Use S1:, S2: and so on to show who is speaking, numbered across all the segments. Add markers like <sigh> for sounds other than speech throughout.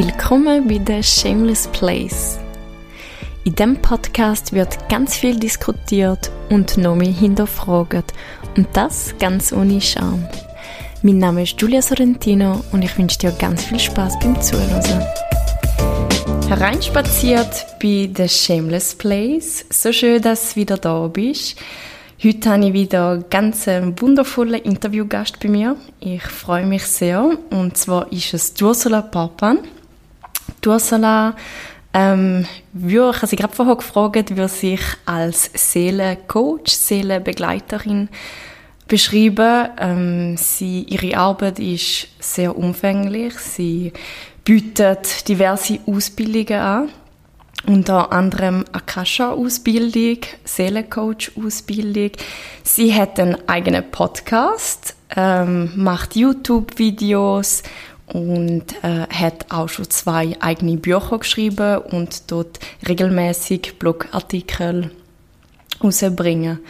S1: Willkommen bei The Shameless Place. In diesem Podcast wird ganz viel diskutiert und noch mehr hinterfragt. Und das ganz ohne Scham. Mein Name ist Giulia Sorrentino und ich wünsche dir ganz viel Spaß beim Zuhören. Hereinspaziert bei The Shameless Place. So schön, dass du wieder da bist. Heute habe ich wieder ganz einen wundervollen Interviewgast bei mir. Ich freue mich sehr. Und zwar ist es Ursula Papan. Ursula, ähm, würde, ich habe sie gerade vorher gefragt, würde sich als Seelencoach, Seelenbegleiterin beschreiben. Ähm, sie, ihre Arbeit ist sehr umfänglich. Sie bietet diverse Ausbildungen an unter anderem Akasha-Ausbildung, Seelencoach-Ausbildung. Sie hat einen eigenen Podcast, ähm, macht YouTube-Videos und äh, hat auch schon zwei eigene Bücher geschrieben und dort regelmäßig Blogartikel rausbringen.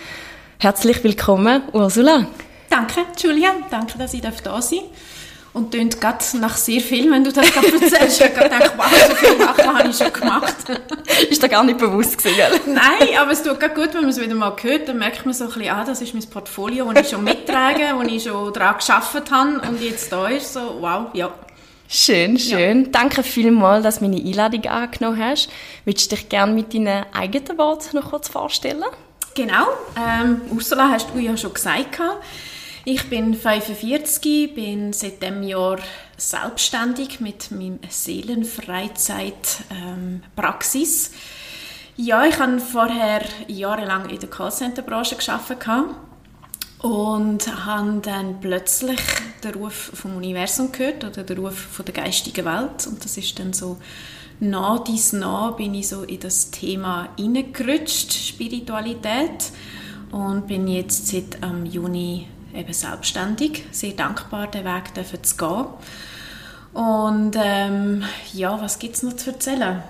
S1: Herzlich willkommen, Ursula.
S2: Danke, Julia. Danke, dass ich da sein darf. Und tönt gerade nach sehr viel, wenn du das gerade erzählst. Ich habe gedacht, wow, so viele Sachen habe ich schon gemacht. <laughs>
S1: ist dir gar nicht bewusst gewesen, gell?
S2: Nein, aber es tut gerade gut, wenn man es wieder mal hört, dann merkt man so ein bisschen, ah, das ist mein Portfolio, das ich schon mittrage, wo ich schon daran gearbeitet habe und jetzt da ist, so, wow, ja.
S1: Schön, schön. Ja. Danke vielmals, dass du meine Einladung angenommen hast. Würdest du dich gerne mit deinen eigenen Worten noch kurz vorstellen?
S2: Genau. Ähm, Ursula hast du ja schon gesagt. Ich bin 45, bin seit dem Jahr selbstständig mit meinem Seelenfreizeit-Praxis. Ähm, ja, ich habe vorher jahrelang in der Callcenter-Branche gearbeitet und habe dann plötzlich den Ruf vom Universum gehört oder den Ruf von der geistigen Welt und das ist dann so nah dies nah bin ich so in das Thema hineingerutscht, Spiritualität und bin jetzt seit ähm, Juni eben selbstständig. Sehr dankbar, den Weg zu gehen. Und ähm, ja, was gibt es noch zu erzählen?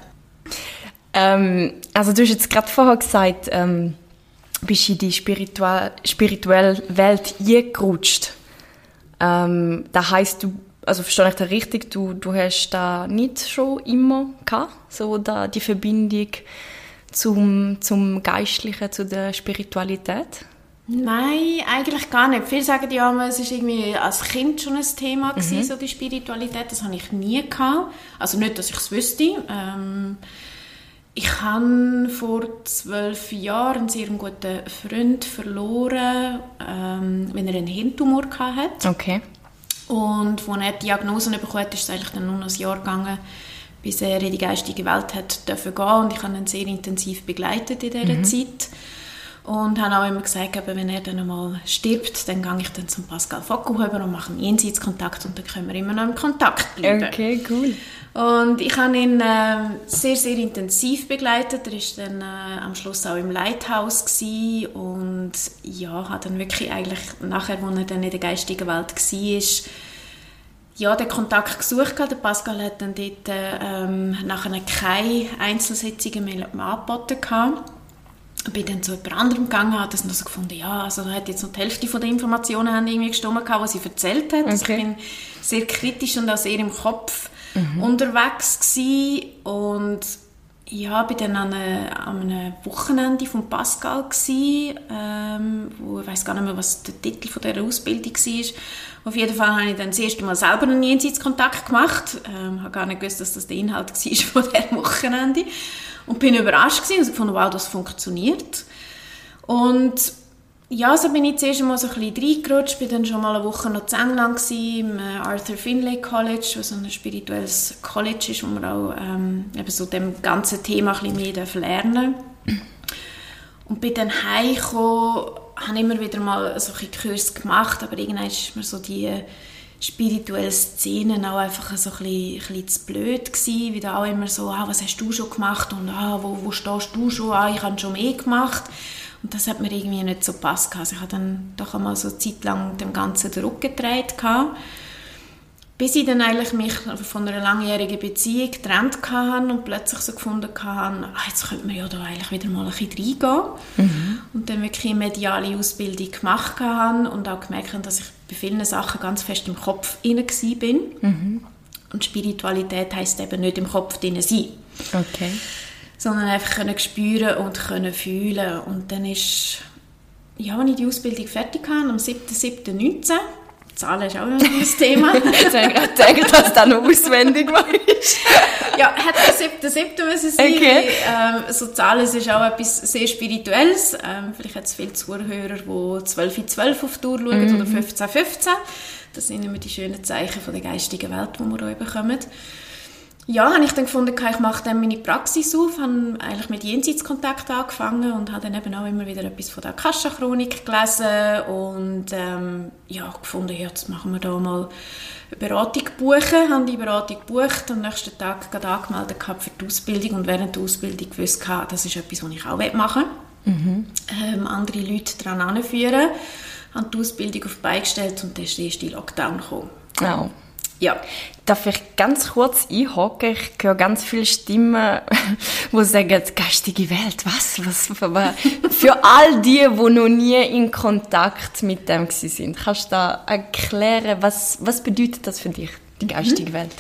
S1: Ähm, also du hast jetzt gerade vorher gesagt, ähm, bist in die spirituelle, spirituelle Welt eingerutscht. Ähm, das heißt, du, also verstehe ich das richtig, du, du hast da nicht schon immer gehabt, so da, die Verbindung zum, zum Geistlichen, zu der Spiritualität?
S2: Nein, eigentlich gar nicht. Viele sagen ja, es ist irgendwie als Kind schon ein Thema gewesen, mhm. so die Spiritualität. Das habe ich nie gehabt. Also nicht, dass ich es wüsste. Ähm, ich habe vor zwölf Jahren einen sehr guten Freund verloren, ähm, wenn er einen Hirntumor hatte.
S1: Okay.
S2: Und als er die Diagnose bekommen hat, ist es eigentlich dann nur noch ein Jahr gegangen, bis er in die geistige Welt hat dürfen gehen. Und ich habe ihn sehr intensiv begleitet in dieser mhm. Zeit. Und habe auch immer gesagt, wenn er dann einmal stirbt, dann gehe ich dann zum Pascal Fockelhuber und mache einen Jenseitskontakt und dann können wir immer noch im Kontakt bleiben.
S1: Okay, cool.
S2: Und ich habe ihn äh, sehr, sehr intensiv begleitet. Er war dann äh, am Schluss auch im Lighthouse gewesen und ja, hat dann wirklich eigentlich nachher, als er dann in der geistigen Welt war, ja, den Kontakt gesucht. Der Pascal hat dann dort äh, ähm, nachher keine Einzelsitzungen mehr angeboten. Gehabt bin dann zu jemand anderem gegangen, habe das noch so gefunden, ja, also da hat jetzt noch die Hälfte von den Informationen haben irgendwie gestimmt, was sie erzählt hat. Okay. Also ich bin sehr kritisch und auch sehr im Kopf mhm. unterwegs gewesen. und ja, bin dann an, eine, an einem Wochenende von Pascal gewesen, ähm, wo ich weiß gar nicht mehr, was der Titel von dieser Ausbildung war. Auf jeden Fall habe ich dann das erste Mal selber einen Jenseitskontakt gemacht. Ähm, habe gar nicht gewusst, dass das der Inhalt <laughs> war von diesem Wochenende. Und bin überrascht gewesen und gefunden, wow, das funktioniert. Und ja, so bin ich zuerst einmal so ein bisschen reingerutscht, bin dann schon mal eine Woche noch in England gewesen, im äh, Arthur Finlay College, was ein spirituelles College ist, wo man auch ähm, eben so dem ganzen Thema ein bisschen mehr lernen Und bin dann heimgekommen, habe immer wieder mal so ein Kurs gemacht, aber irgendwann ist mir so die spirituelle Szenen auch einfach so ein bisschen, ein bisschen zu blöd gewesen, wie da auch immer so, ah, was hast du schon gemacht? und ah, wo, wo stehst du schon, ah, ich habe schon mehr gemacht. Und das hat mir irgendwie nicht so gepasst. Also ich habe dann doch einmal so eine Zeit lang dem Ganzen den Rücken gedreht gehabt, bis ich dann eigentlich mich von einer langjährigen Beziehung getrennt hatte und plötzlich so gefunden hatte, ah, jetzt könnte man ja da eigentlich wieder mal ein bisschen reingehen. Mhm. Und dann wirklich eine mediale Ausbildung gemacht habe und auch gemerkt habe, dass ich bei vielen Sachen ganz fest im Kopf inne bin. Mhm. Und Spiritualität heißt eben nicht im Kopf drin sein.
S1: Okay.
S2: Sondern einfach können spüren und können fühlen. Und dann ist, ja, als ich die Ausbildung fertig hatte, am 7.7.19, Zahlen ist auch noch ein Thema. <laughs>
S1: Ich gedacht, dass das noch auswendig war.
S2: ja, hat der 7.7. müssen sein.
S1: Okay.
S2: Ähm, so Zahlen ist auch etwas sehr Spirituelles. Ähm, vielleicht hat es viele Zuhörer, die 12 in 12 auf die Tour schauen oder 15 15. Das sind immer die schönen Zeichen von der geistigen Welt, die wir auch bekommen. Ja, habe ich dann gefunden, ich mache dann meine Praxis auf, habe eigentlich mit Jenseitskontakt angefangen und habe dann eben auch immer wieder etwas von der Akasha-Chronik gelesen und ähm, ja, gefunden, ja, jetzt machen wir da mal eine Beratung buchen, habe die Beratung gebucht und am nächsten Tag gerade angemeldet für die Ausbildung und während der Ausbildung gewusst, das ist etwas, was ich auch machen will. Mhm. Ähm, andere Leute daran anführen, habe die Ausbildung auf die Beine gestellt und dann ist der erste Lockdown gekommen.
S1: Oh. Ja. Darf ich ganz kurz einhaken? Ich höre ganz viele Stimmen, <laughs> die sagen, geistige Welt, was? was für all die, die noch nie in Kontakt mit dem sind, kannst du da erklären, was, was bedeutet das für dich, die geistige mhm. Welt?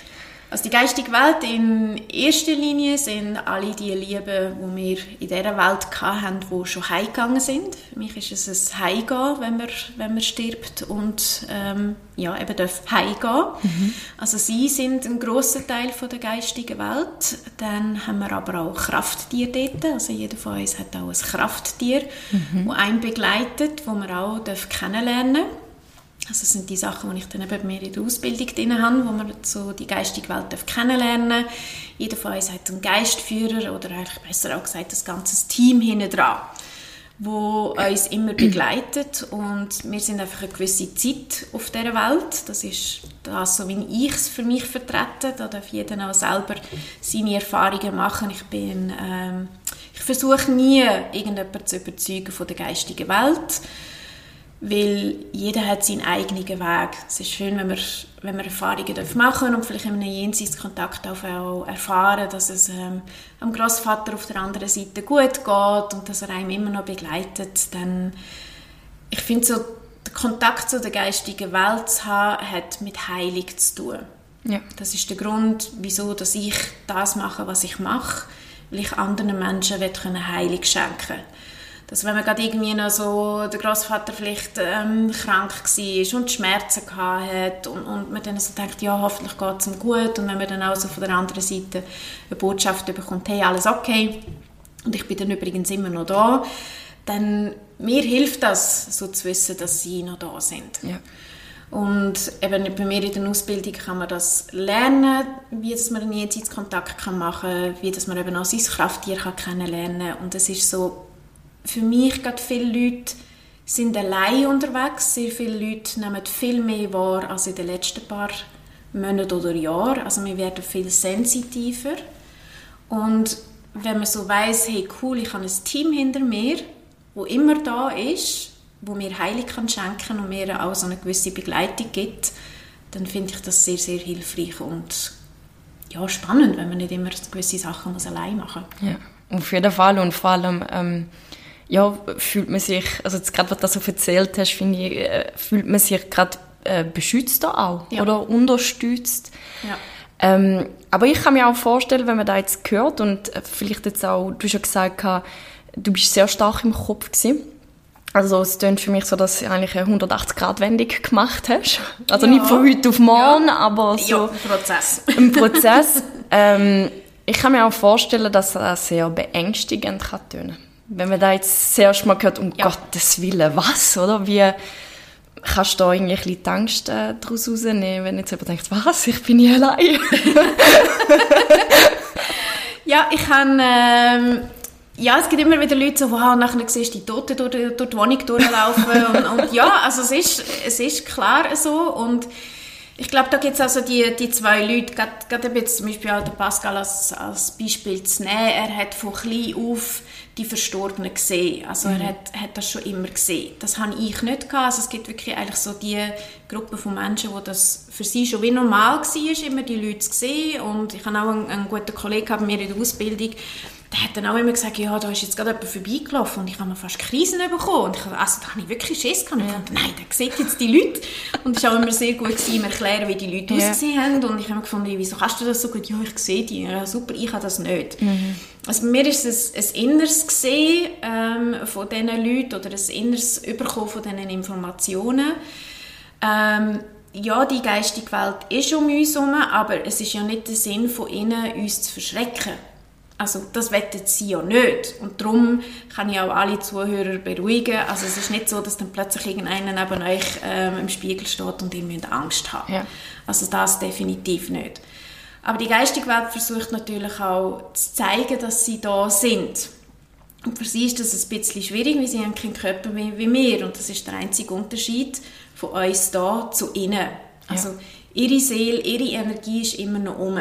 S2: Also die geistige Welt in erster Linie sind alle die Lieben, die wir in dieser Welt hatten, die schon heimgegangen sind. Für mich ist es ein Heimgehen, wenn man, wenn man stirbt und ähm, ja, eben darf heimgehen. Mhm. Also sie sind ein grosser Teil von der geistigen Welt. Dann haben wir aber auch Krafttiere dort. Also jeder von uns hat auch ein Krafttier, mhm. das einen begleitet, das man auch kennenlernen darf. Also das sind die Sachen, die ich dann eben mir in der Ausbildung drin habe, wo man so die geistige Welt kennenlernen darf. Jeder von uns hat einen Geistführer oder eigentlich besser auch gesagt, das ganze Team hinten dran, wo uns immer begleitet und wir sind einfach eine gewisse Zeit auf dieser Welt. Das ist das, so wie ich es für mich vertrete. Da darf jeder auch selber seine Erfahrungen machen. Ich bin, ähm, ich versuche nie, irgendjemanden zu überzeugen von der geistigen Welt weil jeder hat seinen eigenen Weg. Es ist schön, wenn wir, wenn wir Erfahrungen machen und vielleicht in einem Jenseitskontakt auch erfahren, dass es ähm, am Großvater auf der anderen Seite gut geht und dass er einem immer noch begleitet. Dann, ich finde so, der Kontakt zu der geistigen Welt zu haben, hat mit Heilung zu tun. Ja. Das ist der Grund, wieso dass ich das mache, was ich mache, weil ich anderen Menschen Heilung schenken will dass wenn man gerade irgendwie noch so, der Großvater vielleicht ähm, krank war und Schmerzen hatte und, und man dann so denkt, ja, hoffentlich geht es ihm gut und wenn man dann auch so von der anderen Seite eine Botschaft bekommt, hey, alles okay und ich bin dann übrigens immer noch da, dann mir hilft das, so zu wissen, dass sie noch da sind. Ja. Und eben bei mir in der Ausbildung kann man das lernen, wie dass man einen Jenseitskontakt machen kann, wie dass man eben auch sein Krafttier kann kennenlernen kann. Und es ist so für mich gerade viele Leute sind allein unterwegs. Sehr viele Leute nehmen viel mehr wahr als in den letzten paar Monaten oder Jahren. Also wir werden viel sensitiver. Und wenn man so weiß, hey cool, ich habe ein Team hinter mir, wo immer da ist, wo mir Heilig kann schenken und mir auch so eine gewisse Begleitung gibt, dann finde ich das sehr, sehr hilfreich und ja, spannend, wenn man nicht immer gewisse Sachen muss allein machen
S1: muss. Ja, auf jeden Fall und vor allem ähm, ja, fühlt man sich, also jetzt gerade, was du so erzählt hast, finde ich, äh, fühlt man sich gerade äh, beschützt da auch ja. oder unterstützt. Ja. Ähm, aber ich kann mir auch vorstellen, wenn man da jetzt hört und äh, vielleicht jetzt auch, du hast ja gesagt, du bist sehr stark im Kopf gewesen. Also es klingt für mich so, dass du eigentlich eine 180-Grad-Wendung gemacht hast. Also ja. nicht von heute auf morgen, aber so...
S2: Ja, ein Prozess.
S1: Ein <laughs> Prozess. ähm, ich kann mir auch vorstellen, dass das sehr beängstigend kann tönen wenn man da jetzt zuerst mal hört, um ja. Gottes Willen, was, oder? Wie kannst du da irgendwie ein bisschen die Angst äh, daraus rausnehmen, wenn jetzt jemand denkt, was, ich bin hier allein? <laughs>
S2: ja, ich kann... Ähm ja, es gibt immer wieder Leute, so, wow, nachher siehst du die Toten durch, durch die Wohnung durchlaufen. <laughs> und, und, ja, also es ist, es ist klar so. Und ich glaube, da gibt es also die, die zwei Leute, gerade jetzt zum Beispiel auch der Pascal als, als Beispiel zu nehmen, er hat von klein auf die Verstorbenen gesehen. Also mhm. er hat, hat das schon immer gesehen. Das habe ich nicht gehabt. Also es gibt wirklich eigentlich so die Gruppe von Menschen, wo das für sie schon wie normal war, immer die Leute zu sehen. Und ich habe auch einen, einen guten Kollegen bei mir in der Ausbildung, der hat dann auch immer gesagt, ja, da ist jetzt gerade jemand vorbeigelaufen und ich habe mir fast Krisen bekommen. Und ich, also, da habe ich wirklich Schiss gehabt. Und ich dachte, nein, der sieht jetzt die Leute. Und es war auch immer sehr gut, gewesen, ihm erklären, wie die Leute ja. ausgesehen haben. Und ich habe mir gefunden, wieso kannst du das so gut? Ja, ich sehe die. Ja, super, ich habe das nicht. Mhm. Also mir ist es ein Inneres gesehen ähm, von diesen Leuten oder ein Inneres Überkommen von diesen Informationen. Ähm, ja, die geistige Welt ist um uns herum, aber es ist ja nicht der Sinn von ihnen, uns zu verschrecken. Also das wettet sie ja nicht. Und darum kann ich auch alle Zuhörer beruhigen. Also es ist nicht so, dass dann plötzlich irgendeiner neben euch ähm, im Spiegel steht und ihr müsst Angst haben. Ja. Also das definitiv nicht. Aber die geistige Welt versucht natürlich auch zu zeigen, dass sie da sind. Und für sie ist das ein bisschen schwierig, weil sie haben keinen Körper wie, wie wir. Und das ist der einzige Unterschied von uns da zu ihnen. Also ja. ihre Seele, ihre Energie ist immer noch um.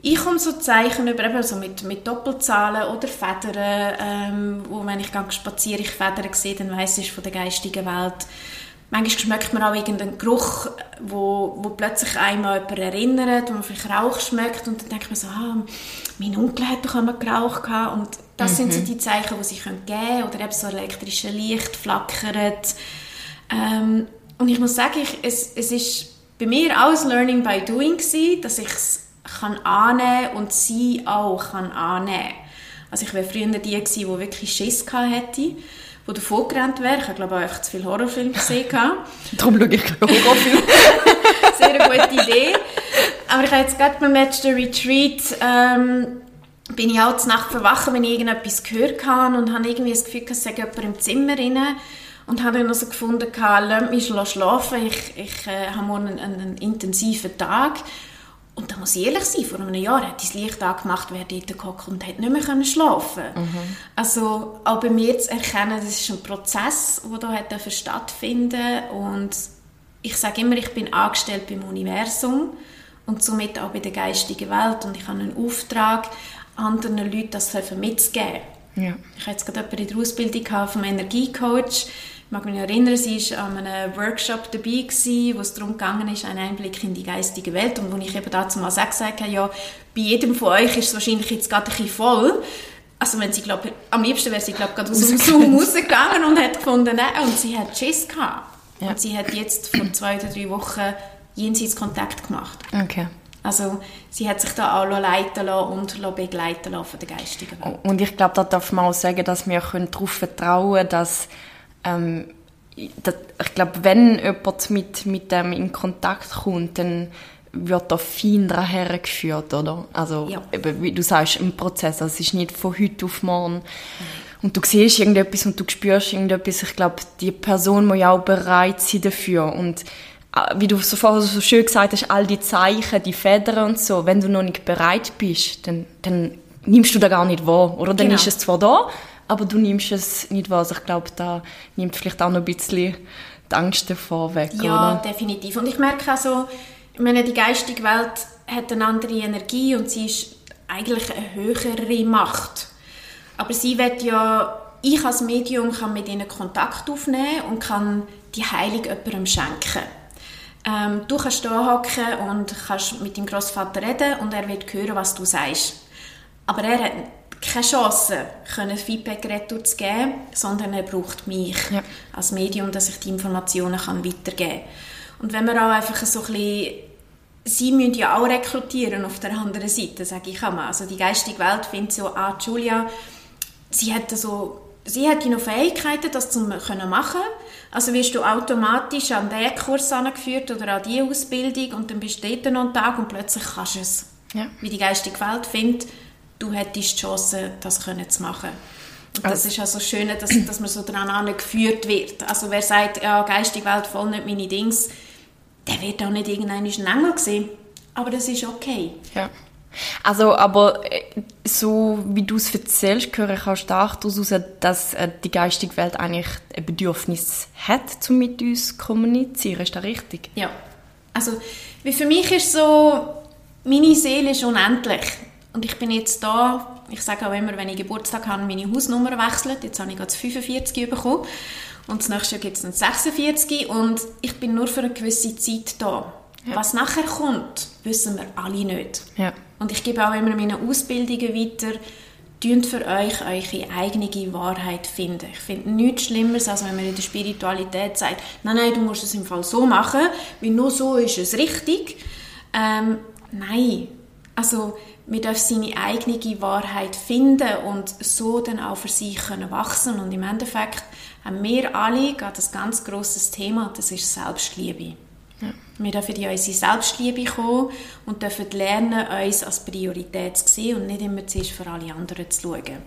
S2: Ich komme so Zeichen über, eben so mit, mit Doppelzahlen oder Federn, ähm, wo wenn ich spaziere, ich Federn sehe, dann weiss ich von der geistigen Welt. Manchmal schmeckt man auch irgendeinen Geruch, wo, wo plötzlich einmal jemand erinnert, wo man vielleicht Rauch schmeckt und dann denkt man so, ah, mein Onkel hat doch einmal geraucht gehabt. und das mhm. sind so mhm. die Zeichen, die sie geben können oder eben so elektrische Licht flackert. Ähm, und ich muss sagen, ich, es, es ist bei mir alles Learning by Doing gewesen, dass ich es kann annehmen und sie auch kann annehmen. Also ich wäre früher die gewesen, die wirklich Schiss hätte, die davon gerannt wäre. Ich habe glaube auch einfach zu viele Horrorfilme gesehen. <laughs>
S1: Darum schaue ich keine Horrorfilme. <laughs>
S2: Sehr eine gute Idee. Aber ich habe jetzt gerade beim letzten Retreat ähm, bin ich auch Nacht verwachen, wenn ich irgendetwas gehört habe und habe irgendwie das Gefühl, es sei jemand im Zimmer drin und habe dann also gefunden, lass mich schlafen, ich, ich äh, habe morgen einen, einen intensiven Tag und da muss ich ehrlich sein, vor einem Jahr hat das Licht angemacht, wer dort gehockt und hat nicht mehr schlafen mhm. Also auch bei mir zu erkennen, das ist ein Prozess, der da hat stattfinden und ich sage immer, ich bin angestellt beim Universum und somit auch bei der geistigen Welt und ich habe einen Auftrag, anderen Leuten das mitzugeben. Ja. Ich hatte jetzt gerade jemanden in der Ausbildung vom Energiecoach, mag mich erinnern, sie war an einem Workshop dabei, gewesen, wo es darum ging, ist, einen Einblick in die geistige Welt. Und wo ich eben dazu mal gesagt habe, ja, bei jedem von euch ist es wahrscheinlich jetzt gerade ein bisschen voll. Also wenn sie, glaub, am liebsten wäre sie, glaube ich, gerade aus dem Zoom rausgegangen und hat gefunden, nein, und sie hat Schiss gehabt. Ja. Und sie hat jetzt vor zwei oder drei Wochen jenseits Kontakt gemacht.
S1: Okay.
S2: Also sie hat sich da auch leiten lassen und begleiten lassen von der geistigen Welt.
S1: Und ich glaube, da darf man auch sagen, dass wir darauf vertrauen können, dass ähm, das, ich glaube, wenn jemand mit, mit dem in Kontakt kommt, dann wird da fein daher geführt, oder? Also, ja. eben, wie du sagst, im Prozess. Also, es ist nicht von heute auf morgen. Mhm. Und du siehst irgendetwas und du spürst irgendetwas. Ich glaube, die Person muss ja auch bereit sein dafür. Und äh, wie du so vorher so schön gesagt hast, all die Zeichen, die Federn und so, wenn du noch nicht bereit bist, dann, dann nimmst du da gar nicht wahr, oder? Dann genau. ist es zwar da, aber du nimmst es nicht wahr. Also ich glaube, da nimmt vielleicht auch noch ein bisschen die Angst davor weg,
S2: Ja, oder? definitiv. Und ich merke auch so, ich meine, die geistige Welt hat eine andere Energie und sie ist eigentlich eine höhere Macht. Aber sie wird ja, ich als Medium kann mit ihnen Kontakt aufnehmen und kann die Heilung jemandem schenken. Ähm, du kannst da hocken und kannst mit deinem Großvater reden und er wird hören, was du sagst. Aber er hat keine Chance, können Feedback retour zu geben, sondern er braucht mich ja. als Medium, dass ich die Informationen kann weitergeben kann. Und wenn wir auch einfach so ein bisschen Sie müssen ja auch rekrutieren auf der anderen Seite, sage ich einmal. Also die geistige Welt findet so, ah, Julia, sie hat so sie hat noch Fähigkeiten, das zu können machen. Also wirst du automatisch an diesen Kurs angeführt oder an diese Ausbildung und dann bist du dort noch einen Tag und plötzlich kannst du es. Ja. Wie die geistige Welt findet, du hättest die Chance, das können zu machen. Und das ist also schön, dass, dass man so daran geführt wird. Also wer sagt, ja, geistige Welt voll nicht meine Dings, der wird auch nicht irgendeinen Engel sehen. Aber das ist okay.
S1: Ja. Also, aber äh, so wie du es erzählst, höre ich auch stark daraus, dass äh, die geistige Welt eigentlich ein Bedürfnis hat, um mit uns zu kommunizieren. Ist das richtig?
S2: Ja. Also, wie für mich ist so, meine Seele ist unendlich. Und ich bin jetzt da, ich sage auch immer, wenn ich Geburtstag habe, meine Hausnummer wechselt. Jetzt habe ich gerade 45 bekommen. Und das nächste Jahr gibt es dann 46. Und ich bin nur für eine gewisse Zeit da. Ja. Was nachher kommt, wissen wir alle nicht. Ja. Und ich gebe auch immer meine Ausbildungen weiter. Tönt für euch eure eigene Wahrheit finden. Ich finde nichts Schlimmeres, als wenn man in der Spiritualität sagt, nein, nein, du musst es im Fall so machen, weil nur so ist es richtig. Ähm, nein, also man darf seine eigene Wahrheit finden und so dann auch für sich können wachsen und im Endeffekt haben wir alle gerade ein ganz grosses Thema, das ist Selbstliebe. Ja. Wir dürfen in unsere Selbstliebe kommen und dürfen lernen, uns als Priorität zu sehen und nicht immer zuerst für alle anderen zu schauen.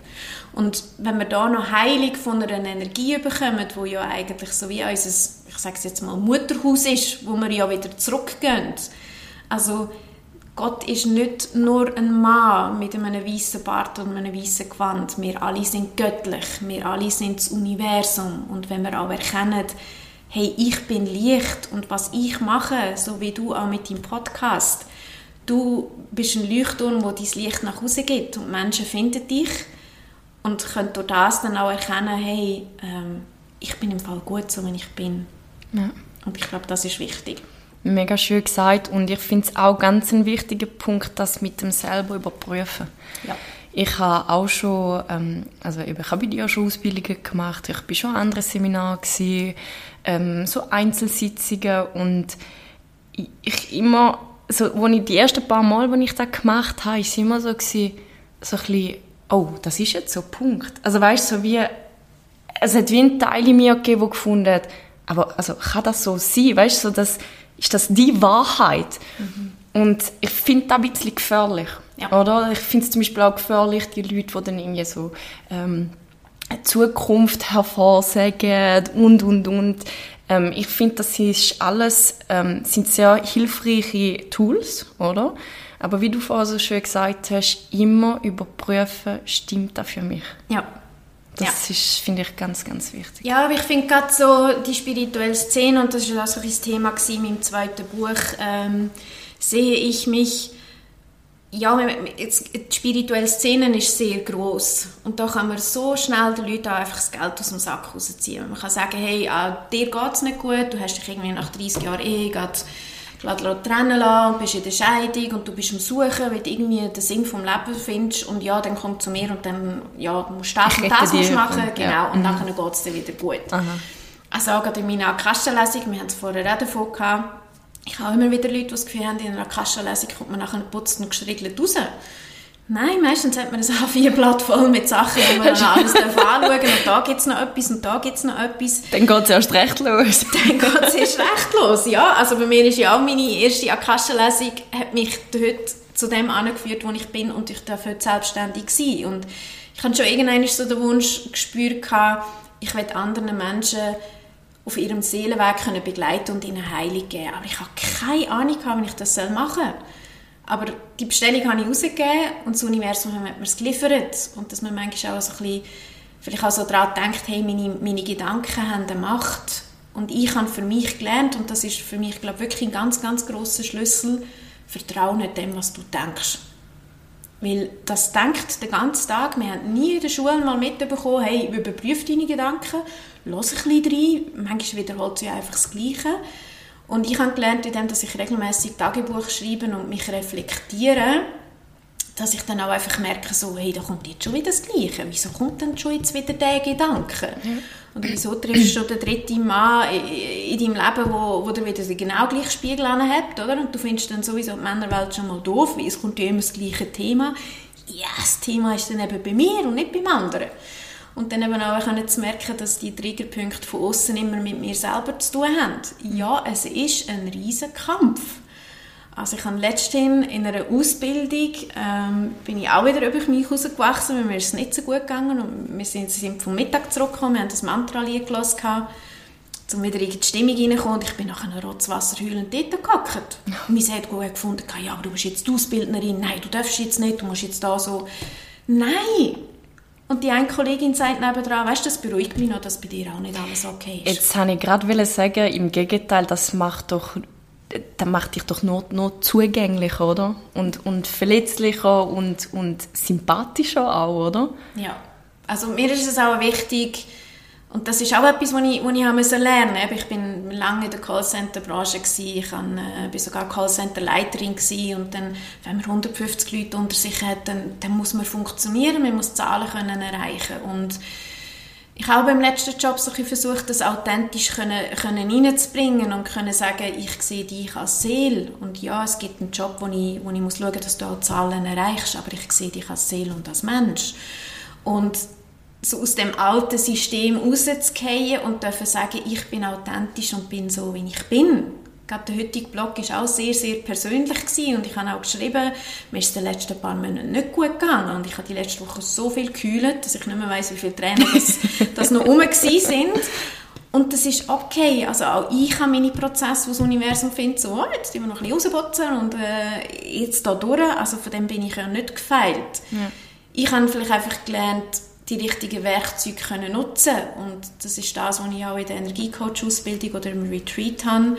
S2: Und wenn wir da noch heilig von einer Energie bekommen, wo ja eigentlich so wie unser, ich sage jetzt mal, Mutterhaus ist, wo wir ja wieder zurückgehen. Also Gott ist nicht nur ein Mann mit einem weißen Bart und einem weißen Gewand. Wir alle sind göttlich. Wir alle sind das Universum. Und wenn wir auch erkennen, hey, ich bin Licht und was ich mache, so wie du auch mit deinem Podcast, du bist ein Leuchtturm, wo dein Licht nach Hause geht und Menschen finden dich und können durch das dann auch erkennen, hey, ähm, ich bin im Fall gut, so wie ich bin. Ja. Und ich glaube, das ist wichtig.
S1: Mega schön gesagt und ich finde es auch ganz ein wichtiger Punkt, das mit dem selber überprüfen. Ja. Ich habe auch schon, ähm, also ich habe ja schon Ausbildungen gemacht, ich bin schon an anderen Seminaren gewesen, ähm, so Einzelsitzungen und ich, ich immer, so, als ich die ersten paar Mal, als ich das gemacht habe, ist es immer so gewesen, so ein bisschen, oh, das ist jetzt so ein Punkt. Also weißt du, so wie, es hat wie ein Teil in mir gegeben, der gefunden hat, aber also, kann das so sein? Weißt du, so, das, ist das die Wahrheit? Mhm. Und ich finde das ein bisschen gefährlich. Ja. Oder? Ich finde es zum Beispiel auch gefährlich, die Leute, die dann irgendwie so ähm, Zukunft hervorsagen und, und, und. Ähm, ich finde, das ist alles, ähm, sind sehr hilfreiche Tools, oder? Aber wie du vorher so schön gesagt hast, immer überprüfen, stimmt das für mich?
S2: Ja.
S1: Das ja. ist, finde ich, ganz, ganz wichtig.
S2: Ja, aber ich finde gerade so die spirituelle Szene, und das war auch so ein Thema in meinem zweiten Buch, ähm, sehe ich mich ja, die spirituelle Szene ist sehr groß und da kann man so schnell den Leuten einfach das Geld aus dem Sack rausziehen. Man kann sagen, hey, ah, dir geht es nicht gut, du hast dich irgendwie nach 30 Jahren Ehe gerade trennen lassen und bist in der Scheidung und du bist am Suchen, weil du irgendwie den Sinn vom Leben findest und ja, dann komm zu mir und dann ja, musst du das und das musst machen, genau, ja. und mhm. dann geht es dir wieder gut. Aha. Also auch gerade in meiner Kassenlesung, wir haben es vorher auch davon gehabt, ich habe immer wieder Leute, die das Gefühl haben, in einer Kassenlesung kommt man nachher putzt und gestriegelt raus. Nein, meistens hat man ein A4-Blatt voll mit Sachen, die man <laughs> dann alles anschauen darf. Und da gibt es noch etwas und da gibt es noch etwas.
S1: Dann geht es erst recht los. <laughs>
S2: Dann geht es erst recht los, ja. Also bei mir ist ja auch meine erste Kassenlesung hat mich heute zu dem angeführt, wo ich bin und ich darf heute selbstständig sein. Und ich hatte schon irgendwann so den Wunsch gespürt, ich will anderen Menschen auf ihrem Seelenweg können begleiten und ihnen Heilung geben. Aber ich habe keine Ahnung, wie ich das machen soll. Aber die Bestellung habe ich rausgegeben und das Universum hat mir es geliefert. Und dass man manchmal auch so ein bisschen, vielleicht auch so daran denkt, hey, meine, meine Gedanken haben eine Macht. Und ich habe für mich gelernt, und das ist für mich, glaube wirklich ein ganz, ganz grosser Schlüssel, Vertrauen nicht dem, was du denkst. Weil das denkt den ganzen Tag. Wir haben nie in der Schule mal mitbekommen, hey, überprüf deine Gedanken, lass ein bisschen rein. Manchmal wiederholt sie einfach das Gleiche. Und ich habe gelernt, indem dass ich regelmäßig Tagebuch schreibe und mich reflektiere, dass ich dann auch einfach merke, so, hey, da kommt jetzt schon wieder das Gleiche. Wieso kommt denn schon jetzt wieder der Gedanke? Ja. Und wieso triffst du schon den dritten Mann in deinem Leben, wo, wo dir wieder genau gleich Spiegel hat, oder? Und du findest dann sowieso die Männerwelt schon mal doof, weil es kommt ja immer das gleiche Thema. Ja, das Thema ist dann eben bei mir und nicht beim anderen. Und dann eben auch zu merken, dass die Triggerpunkte von außen immer mit mir selber zu tun haben. Ja, es ist ein riesiger Kampf. Also ich habe letztens in einer Ausbildung ähm, bin ich auch wieder über mich rausgewachsen, weil mir ist es nicht so gut gegangen und wir sind, sind vom Mittag zurückgekommen, wir haben das Mantra-Lied gehört, um wieder in die Stimmung reinzukommen und ich bin nach einem Rotzwasser heulend dort gehackt. Und <laughs> mein hat gut gefunden, ja, aber du bist jetzt die Ausbildnerin, nein, du darfst jetzt nicht, du musst jetzt da so... Nein! Und die eine Kollegin sagt nebendran, weißt du, das beruhigt mich noch, dass bei dir auch nicht alles okay
S1: ist. Jetzt wollte ich gerade sagen, im Gegenteil, das macht doch dann macht dich doch nur, nur zugänglicher, oder? Und, und verletzlicher und, und sympathischer auch, oder?
S2: Ja. Also mir ist es auch wichtig, Und das ist auch etwas, was ich, was ich lernen. Musste. Ich bin lange in der Callcenter-Branche, ich war äh, sogar Callcenter-Leiterin und dann, wenn man 150 Leute unter sich hat, dann, dann muss man funktionieren, man muss Zahlen können erreichen. Und ich habe beim letzten Job so versucht, das authentisch können, können reinzubringen und können sagen, ich sehe dich als Seele. Und ja, es gibt einen Job, wo ich, wo ich muss schauen, dass du auch Zahlen erreichst, aber ich sehe dich als Seele und als Mensch. Und so aus dem alten System rauszugehen und dürfen sagen, ich bin authentisch und bin so, wie ich bin. Gerade der heutige Blog war auch sehr, sehr persönlich gewesen und ich habe auch geschrieben, mir ist es in den letzten paar Monaten nicht gut gegangen und ich habe die letzte Woche so viel gekühlt, dass ich nicht mehr weiss, wie viele Tränen das, <laughs> das noch rum sind. Und das ist okay. Also auch ich habe meine Prozesse, wo das Universum findet, so, oh, jetzt sind wir noch ein bisschen rausputzen und äh, jetzt da durch. Also von dem bin ich ja nicht gefeilt. Ja. Ich habe vielleicht einfach gelernt, die richtigen Werkzeuge können nutzen. Und das ist das, was ich auch in der Energiecoach-Ausbildung oder im Retreat habe,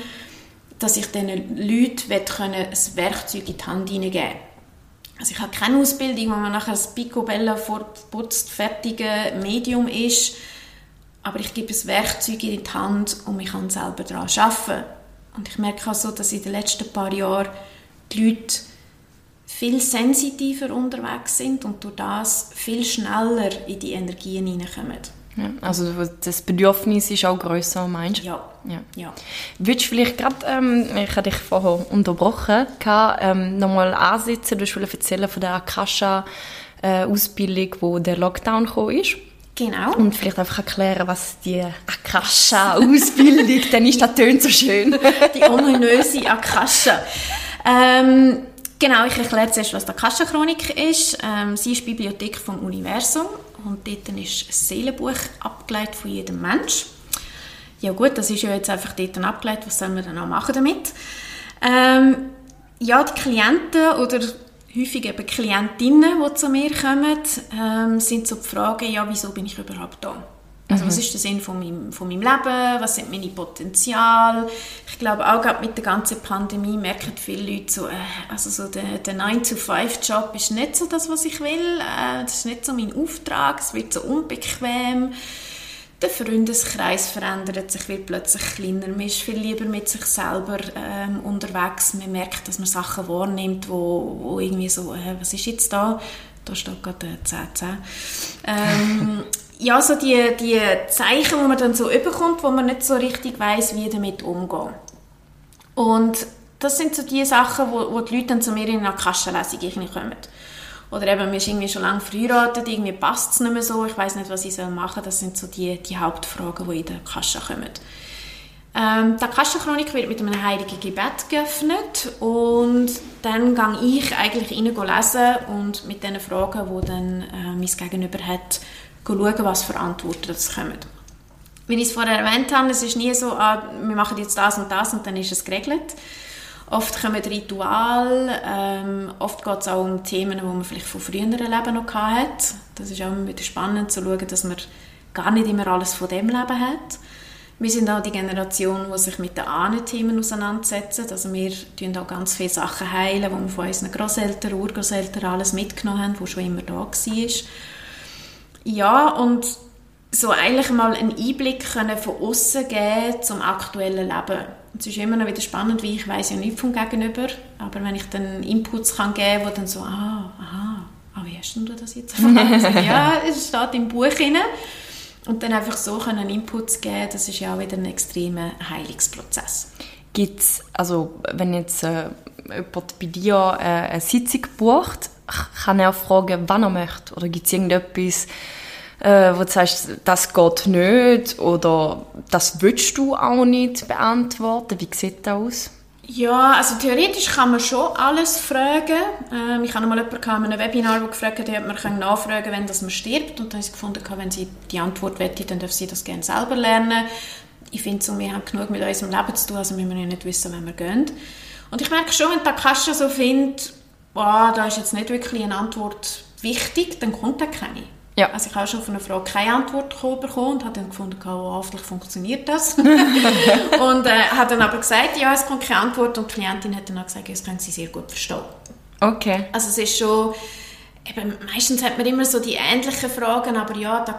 S2: dass ich diesen Leuten ein Werkzeug in die Hand hineingeben. Also ich habe keine Ausbildung, wo man nachher das Picobello vorputzt, fertige Medium ist, aber ich gebe ein Werkzeug in die Hand und ich kann selber daran arbeiten. Und ich merke auch so, dass in den letzten paar Jahren die Leute viel sensitiver unterwegs sind und durch das viel schneller in die Energien hineinkommen.
S1: Ja, also das Bedürfnis ist auch grösser, meinst
S2: du? Ja. ja. ja.
S1: Würdest du vielleicht gerade, ähm, ich habe dich vorher unterbrochen, ähm, nochmal ansetzen, du wolltest erzählen von der Akasha-Ausbildung, äh, wo der Lockdown gekommen ist?
S2: Genau.
S1: Und vielleicht einfach erklären, was die Akasha-Ausbildung, <laughs> denn ist, das tönt so schön.
S2: die ominöse Akasha. Ähm, Genau, ich erkläre zuerst, was die Akasha-Chronik ist. Ähm, sie ist Bibliothek vom Universum und dort ist ein Seelenbuch abgeleitet von jedem Mensch. Ja gut, das ist ja jetzt einfach dort abgeleitet, was sollen wir dann auch machen damit? Ähm, ja, die Klienten oder häufig eben Klientinnen, die zu mir kommen, ähm, sind so die Fragen, ja, wieso bin ich überhaupt da? Also mhm. was ist der Sinn von meinem, von meinem Leben? Was sind meine Potenziale? Ich glaube auch gerade mit der ganzen Pandemie merken viele Leute so, äh, also so der, der 9-to-5-Job ist nicht so das, was ich will. Äh, das ist nicht so mein Auftrag. Es wird so unbequem. Der Freundeskreis verändert sich, wird plötzlich kleiner. Man ist viel lieber mit sich selber ähm, unterwegs. Man merkt, dass man Sachen wahrnimmt, wo, wo irgendwie so, äh, was ist jetzt da? Da steht gerade 10, 10. Ähm, <laughs> ja, so die, die Zeichen, die man dann so überkommt, wo man nicht so richtig weiß, wie damit umgehen. Und das sind so die Sachen, wo, wo die Leute dann zu mir in eine Kassenlesung kommen. Oder eben, man ist irgendwie schon lange verheiratet, irgendwie passt es nicht mehr so, ich weiß nicht, was ich machen soll. Das sind so die, die Hauptfragen, die in der Kasse kommen. Ähm, die Kassenchronik wird mit einem heiligen Gebet geöffnet und dann gehe ich eigentlich rein lesen und mit den Fragen, die dann äh, mein Gegenüber hat, schauen, was für Antworten es kommen. Wie ich es vorher erwähnt habe, es ist nie so, ah, wir machen jetzt das und das und dann ist es geregelt. Oft kommen Rituale, ähm, oft geht es auch um Themen, die man vielleicht von früheren Leben noch hat. Das ist auch immer wieder spannend zu schauen, dass man gar nicht immer alles von dem Leben hat. Wir sind auch die Generation, die sich mit den Ahnenthemen auseinandersetzt. Also wir tun auch ganz viele Sachen heilen, die wir von unseren Großeltern, Urgroßeltern alles mitgenommen haben, die schon immer da war. Ja, und so eigentlich mal einen Einblick können von außen geben zum aktuellen Leben. Es ist immer noch wieder spannend, wie ich weiß ja nicht vom Gegenüber, aber wenn ich dann Inputs kann geben, wo dann so, ah, aha, ah, wie hast du das jetzt also, <laughs> Ja, es steht im Buch drin. Und dann einfach so können Inputs geben, das ist ja auch wieder ein extremer Heilungsprozess.
S1: Gibt also wenn jetzt äh, jemand bei dir äh, eine Sitzung bucht, kann er fragen, wann er möchte? Oder gibt es irgendetwas, äh, wo du sagst, das geht nicht oder das willst du auch nicht beantworten? Wie sieht das aus?
S2: Ja, also theoretisch kann man schon alles fragen. Ähm, ich hatte mal jemanden in einem Webinar, der gefragt hat, ob man nachfragen kann, wenn das man stirbt. Und dann habe ich gefunden, wenn sie die Antwort wette, dann darf sie das gerne selber lernen. Ich finde, so, wir haben genug mit unserem Leben zu tun, also müssen wir nicht wissen, wenn wir gehen. Und ich merke schon, wenn die Kascha so findet, oh, da ist jetzt nicht wirklich eine Antwort wichtig, dann kommt da keine. Ja. Also ich habe schon von einer Frage keine Antwort bekommen und habe dann gefunden, oh, hoffentlich funktioniert das. <laughs> und äh, hat dann aber gesagt, ja, es kommt keine Antwort und die Klientin hat dann auch gesagt, das können sie sehr gut verstehen.
S1: Okay.
S2: Also es ist schon, eben, meistens hat man immer so die ähnlichen Fragen, aber ja, da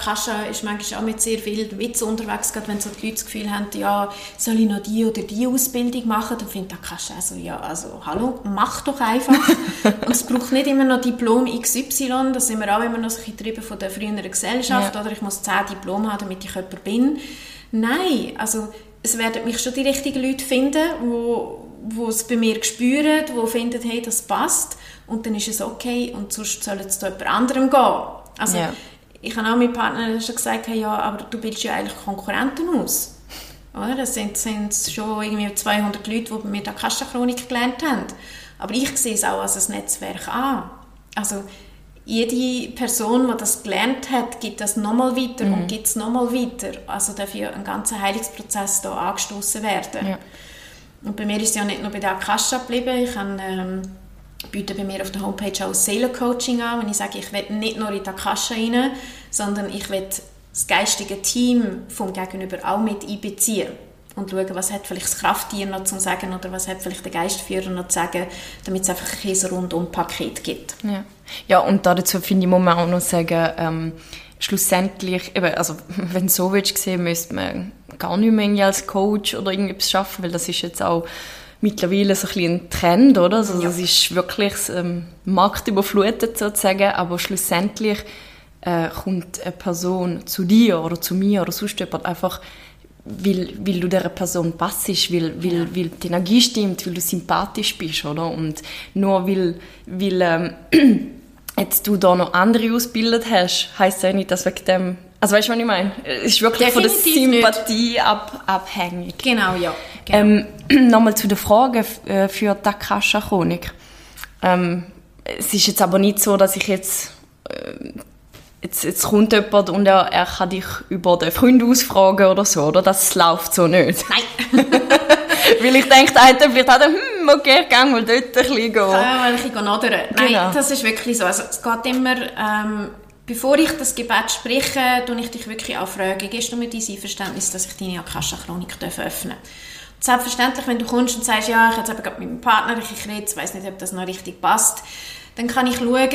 S2: ist manchmal auch mit sehr viel Witz unterwegs, gerade wenn so die Leute das Gefühl haben, ja, soll ich noch die oder die Ausbildung machen, dann findet Kascha also, ja, also, hallo, mach doch einfach. <laughs> Und es braucht nicht immer noch Diplom XY, das sind wir auch immer noch so getrieben von der früheren Gesellschaft, ja. oder ich muss zehn Diplom haben, damit ich jemand bin. Nein, also, es werden mich schon die richtigen Leute finden, wo wo es bei mir spüren, wo finden, hey, das passt und dann ist es okay und sonst soll es zu jemand anderem gehen. Also ja. ich habe auch mit Partnern schon gesagt, hey, ja, aber du bildest ja eigentlich Konkurrenten aus. Oder? Das sind, sind schon irgendwie 200 Leute, die bei mir die Kassenchronik gelernt haben. Aber ich sehe es auch als ein Netzwerk an. Also jede Person, die das gelernt hat, gibt das nochmal weiter mhm. und gibt es nochmal weiter. Also darf ja ein ganzer Heilungsprozess hier angestoßen werden. Ja. Und bei mir ist es ja nicht nur bei der Akasha geblieben. Ich habe, ähm, biete bei mir auf der Homepage auch Seelencoaching an, wenn ich sage, ich will nicht nur in die Akasha rein, sondern ich will das geistige Team vom Gegenüber auch mit einbeziehen und schauen, was hat vielleicht das Krafttier noch zu sagen oder was hat vielleicht der Geistführer noch zu sagen, damit es einfach ein rundum Paket gibt.
S1: Ja, ja und dazu finde ich, muss man auch noch sagen, ähm, schlussendlich, eben, also <laughs> wenn du so willst sehen, müsste man gar nicht mehr als Coach oder irgendwas schaffen, weil das ist jetzt auch mittlerweile so ein, bisschen ein Trend, oder? Also das ist wirklich ähm, marktüberflutet sozusagen, aber schlussendlich äh, kommt eine Person zu dir oder zu mir oder sonst jemand einfach, weil, weil du dieser Person passst, weil, weil, ja. weil die Energie stimmt, weil du sympathisch bist, oder? Und nur weil, weil ähm, <clears throat> jetzt du da noch andere ausgebildet hast, heisst ja nicht, dass wegen dem also weißt du, was ich meine? Es ist wirklich Definitiv von der Sympathie ab, abhängig.
S2: Genau, ja.
S1: Genau. Ähm, <clears throat> Nochmal zu der Frage äh, für die Akasha-Chronik. Ähm, es ist jetzt aber nicht so, dass ich jetzt, äh, jetzt, jetzt kommt jemand und er, er kann dich über den Freund ausfragen oder so, oder? Das läuft so nicht.
S2: Nein. <laughs>
S1: Weil ich denke, da hätte vielleicht auch, hm, okay, ich gehe mal dort ein bisschen gehen.
S2: Ja, weil ich gehe Nein, genau. das ist wirklich so. Also, es geht immer... Ähm, Bevor ich das Gebet spreche, tue ich dich wirklich auch fragen, gehst du mir dein Einverständnis, dass ich deine Akasha-Chronik öffnen darf? Selbstverständlich, wenn du kommst und sagst, ja, ich habe jetzt mit meinem Partner ich rede, ich weiß nicht, ob das noch richtig passt, dann kann ich schauen,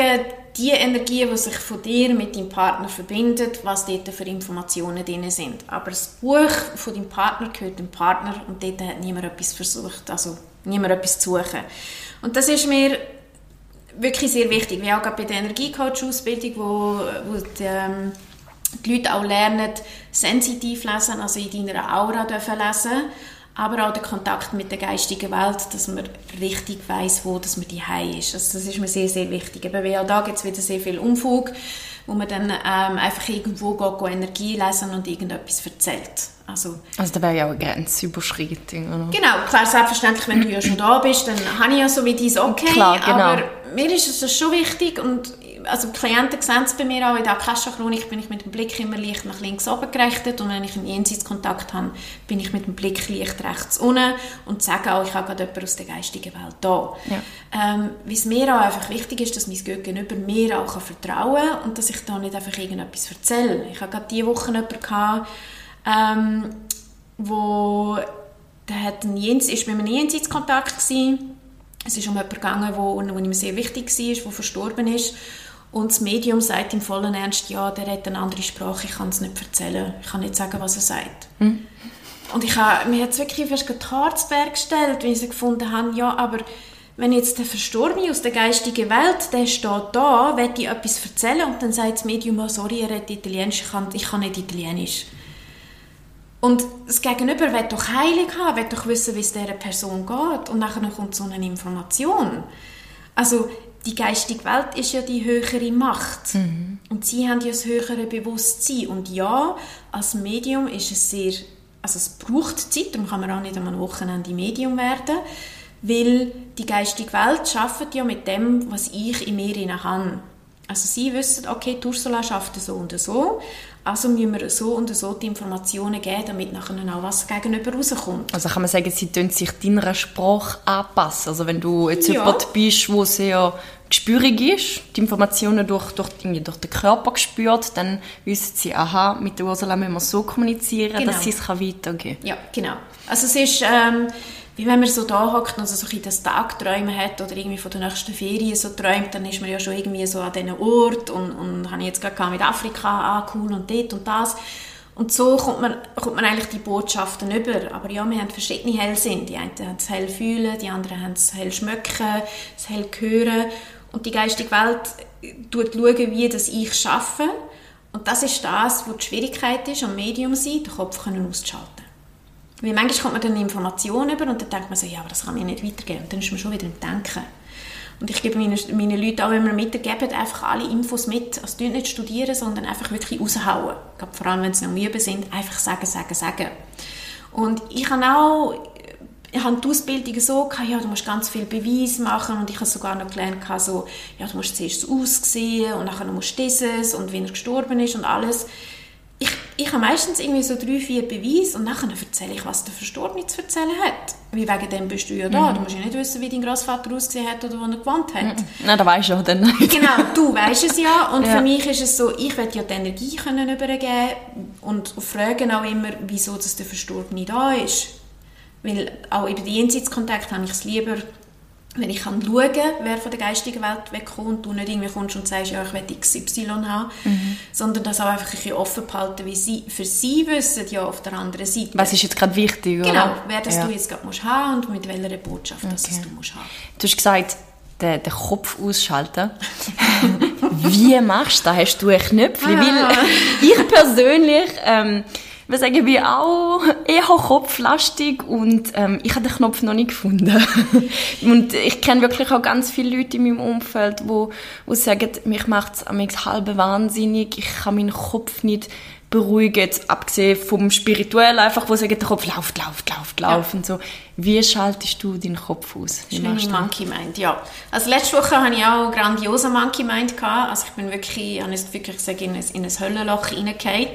S2: die Energie, die sich von dir mit deinem Partner verbindet, was dort für Informationen drin sind. Aber das Buch von deinem Partner gehört dem Partner und dort hat niemand etwas versucht, also niemand etwas zu suchen. Und das ist mir wirklich sehr wichtig, wie auch bei der Energiecoach-Ausbildung, wo, wo die, ähm, die Leute auch lernen, sensitiv lesen, also in deiner Aura dürfen lesen, aber auch der Kontakt mit der geistigen Welt, dass man richtig weiß, wo dass man die ist. Also das ist mir sehr, sehr wichtig. Aber wie auch da gibt es wieder sehr viel Umfug, wo man dann ähm, einfach irgendwo geht, geht Energie lesen und irgendetwas erzählt. Also,
S1: also da wäre ja auch eine Grenzüberschreitung, oder?
S2: Genau, klar, selbstverständlich, wenn du ja schon da bist, dann habe ich ja so wie dies okay, klar, genau. aber mir ist es schon wichtig und also die Klienten sehen es bei mir auch in der Akasha-Chronik, bin ich mit dem Blick immer leicht nach links oben gerichtet und wenn ich einen Jenseitskontakt habe, bin ich mit dem Blick leicht rechts unten und sage auch, ich habe gerade jemanden aus der geistigen Welt da. Ja. Ähm, Weil mir auch einfach wichtig ist, dass mein Gegenüber mir auch vertrauen kann und dass ich da nicht einfach irgendetwas erzähle. Ich habe gerade diese Woche jemanden gehabt, ähm, wo der hat einen Jens, ist mit einem Jenseitskontakt gewesen. Es ist um jemanden gegangen, wo, wo ihm sehr wichtig war, der verstorben ist. Und das Medium sagt im vollen Ernst, ja, der hat eine andere Sprache, ich kann es nicht erzählen, ich kann nicht sagen, was er sagt. Mhm. Und ich habe, mir hat es wirklich fast die Harzberg gestellt, weil sie gefunden haben, ja, aber wenn jetzt der Verstorbene aus der geistigen Welt, der steht da, will ich etwas erzählen und dann sagt das Medium, oh, sorry, er redet Italienisch, ich kann, ich kann nicht Italienisch. Und das Gegenüber will doch Heilung haben, will doch wissen, wie es dieser Person geht. Und nachher kommt so eine Information. Also die geistige Welt ist ja die höhere Macht. Mhm. Und sie haben ja das höhere Bewusstsein. Und ja, als Medium ist es sehr... Also es braucht Zeit, darum kann man auch nicht am Wochenende Medium werden, weil die geistige Welt schafft ja mit dem, was ich in mir habe. Also sie wissen, okay, die Ursula schafft so und so, also müssen wir so und so die Informationen geben, damit nachher auch was gegenüber rauskommt.
S1: Also kann man sagen, sie tun sich deiner Sprache anpassen. Also wenn du jetzt ja. jemand bist, der sehr gespürig ist, die Informationen durch, durch, durch den Körper gespürt, dann wissen sie, aha, mit der Ursula müssen wir so kommunizieren, genau. dass sie es weitergeben
S2: kann. Ja, genau. Also es ist... Ähm, wie wenn man so da hockt und so ein das Tagträumen hat oder irgendwie von der nächsten Ferien so träumt, dann ist man ja schon irgendwie so an diesem Ort und, und habe jetzt gerade mit Afrika, ah cool und dort und das. Und so kommt man, kommt man eigentlich die Botschaften über. Aber ja, wir haben verschiedene Hellsinn. Die einen haben das hell fühlen, die anderen haben das hell schmecken, das hell hören. Und die geistige Welt tut schauen, wie das ich schaffe. Und das ist das, was die Schwierigkeit ist, am Medium sein, den Kopf auszuschalten. Weil manchmal kommt man dann Informationen über und dann denkt man so, ja, aber das kann mir nicht weitergeben. Und dann ist man schon wieder im Denken. Und ich gebe meinen, meinen Leuten auch immer mitgeben, einfach alle Infos mit. Also nicht studieren, sondern einfach wirklich raushauen. Vor allem, wenn sie noch Üben sind, einfach sagen, sagen, sagen. Und ich habe auch ich habe die Ausbildung so gehabt, ja, du musst ganz viel Beweis machen und ich habe sogar noch gelernt, so, ja, du musst zuerst so aussehen und dann musst du dieses und wie er gestorben ist und alles ich, ich habe meistens irgendwie so drei, vier Beweise und dann erzähle ich, was der Verstorbene zu erzählen hat. Wie wegen dem bist du ja da. Mhm. Du musst ja nicht wissen, wie dein Großvater ausgesehen hat oder wo er gewohnt hat. Mhm.
S1: Nein, das weisst du ja dann nicht.
S2: genau, du weißt es ja. <laughs> Und ja. für mich ist es so, ich will ja die Energie können übergeben und fragen auch immer, wieso dass der Verstorbene da ist. Weil auch über die Jenseitskontakt habe ich es lieber wenn ich kann schauen kann, wer von der geistigen Welt wegkommt und du nicht irgendwie kommst und sagst, ja, ich will XY haben, mhm. sondern das auch einfach ein bisschen offen behalten, wie sie für sie wissen, ja, auf der anderen Seite.
S1: Was ist jetzt gerade wichtig,
S2: oder? Genau, wer das ja. du jetzt gerade musst haben und mit welcher Botschaft okay. das du musst haben.
S1: Du hast gesagt, den, den Kopf ausschalten. <laughs> wie machst du das? Hast du ein Knöpfchen? Ah. Weil ich persönlich... Ähm, wir sagen wie auch eher kopflastig und ähm, ich habe den Knopf noch nicht gefunden. <laughs> und ich kenne wirklich auch ganz viele Leute in meinem Umfeld, wo, wo sagen, mich macht es am halb wahnsinnig, ich kann meinen Kopf nicht beruhigen, jetzt abgesehen vom Spirituellen, einfach, wo sagen, der Kopf läuft, läuft, läuft, läuft ja. und so. Wie schaltest du deinen Kopf aus?
S2: Wie Monkey Mind, ja. Also letzte Woche hatte ich auch grandiosen Monkey Mind. Gehabt. Also ich bin wirklich, ich habe wirklich gesagt, in ein, in ein Höllenloch reingefallen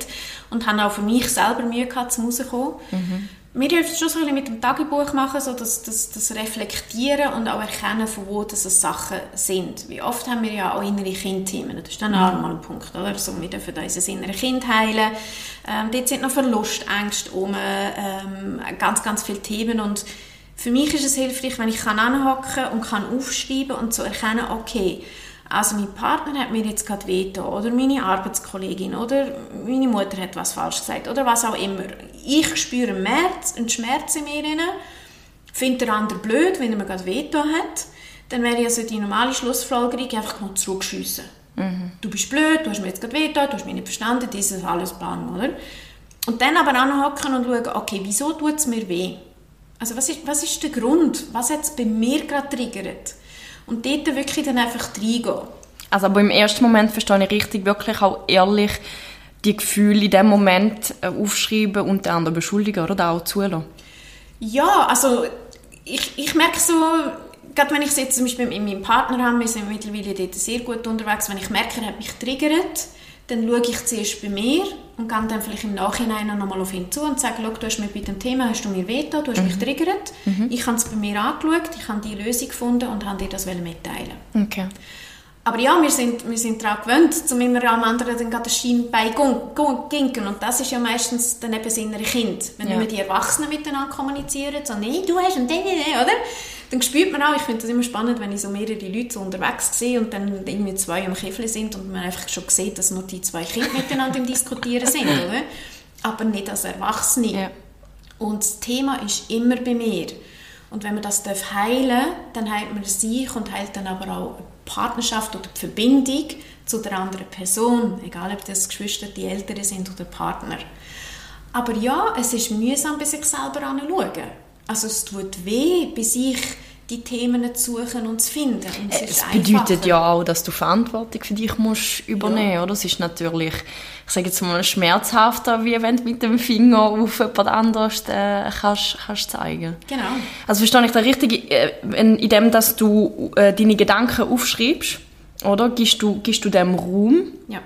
S2: und habe auch für mich selber Mühe gehabt, zum rauszukommen. Mhm. Mir hilft es schon so ein bisschen mit dem Tagebuch machen, so das, das, das Reflektieren und auch erkennen, von wo das Sachen sind. Wie oft haben wir ja auch innere Kindthemen. Das ist dann auch mal ein Punkt, oder? So, wir dürfen unser innere Kind heilen. Ähm, dort sind noch Verlustängste um, ähm, ganz, ganz viele Themen und für mich ist es hilfreich, wenn ich kann anhocken und kann aufschreiben und so erkennen, okay, also mein Partner hat mir jetzt gerade veto oder meine Arbeitskollegin oder meine Mutter hat was falsch gesagt oder was auch immer. Ich spüre einen Schmerz, einen Schmerz in mir rein, finde der andere blöd, wenn er mir gerade veto hat, dann wäre also die normale Schlussfolgerung einfach mal zurückschiessen. Mhm. Du bist blöd, du hast mir jetzt gerade veto, du hast mich nicht verstanden, das ist alles Plan, oder? Und dann aber anhocken und schauen, okay, wieso tut es mir weh? Also was ist, was ist der Grund? Was hat es bei mir gerade triggert? Und dort wirklich dann einfach reingehen.
S1: Also aber im ersten Moment verstehe ich richtig, wirklich auch ehrlich die Gefühle in dem Moment äh, aufschreiben und den anderen beschuldigen oder da auch zulassen?
S2: Ja, also ich, ich merke so, gerade wenn ich es jetzt zum Beispiel mit meinem Partner habe, wir sind mittlerweile dort sehr gut unterwegs, wenn ich merke, er hat mich triggert, dann schaue ich zuerst bei mir und gehe dann vielleicht im Nachhinein noch mal auf ihn zu und sage, du hast mir bei dem Thema hast du mir veto, du hast mhm. mich triggert, mhm. ich habe es bei mir angeschaut, ich habe die Lösung gefunden und habe dir das mitteilen
S1: okay.
S2: Aber ja, wir sind, wir sind daran gewöhnt, zum immer am anderen dann gerade den Schein bei ginken. Und das ist ja meistens dann eben das innere Kind. Wenn ja. nicht die Erwachsenen miteinander kommunizieren, so, nee, du hast und den, oder? Dann spürt man auch, ich finde das immer spannend, wenn ich so mehrere Leute so unterwegs sehe und dann irgendwie zwei am Kiffel sind und man einfach schon sieht, dass nur die zwei Kinder miteinander im Diskutieren sind, <laughs> oder? Aber nicht als Erwachsene. Ja. Und das Thema ist immer bei mir. Und wenn man das heilen darf, dann heilt man sich und heilt dann aber auch Partnerschaft oder die Verbindung zu der anderen Person, egal ob das Geschwister, die Eltern sind oder Partner. Aber ja, es ist mühsam, bei sich selber anzuschauen. Also es tut weh, bei sich die Themen zu suchen und zu finden. Und
S1: es, es bedeutet ja auch, dass du Verantwortung für dich musst übernehmen musst. Ja. Es ist natürlich, ich sage jetzt mal, schmerzhafter, wie wenn du mit dem Finger auf jemand anderes äh, kannst, kannst zeigen
S2: Genau.
S1: Also verstehe ich da richtig, äh, in dem, dass du äh, deine Gedanken aufschreibst, oder? Gibst du, gibst du dem Raum?
S2: Ja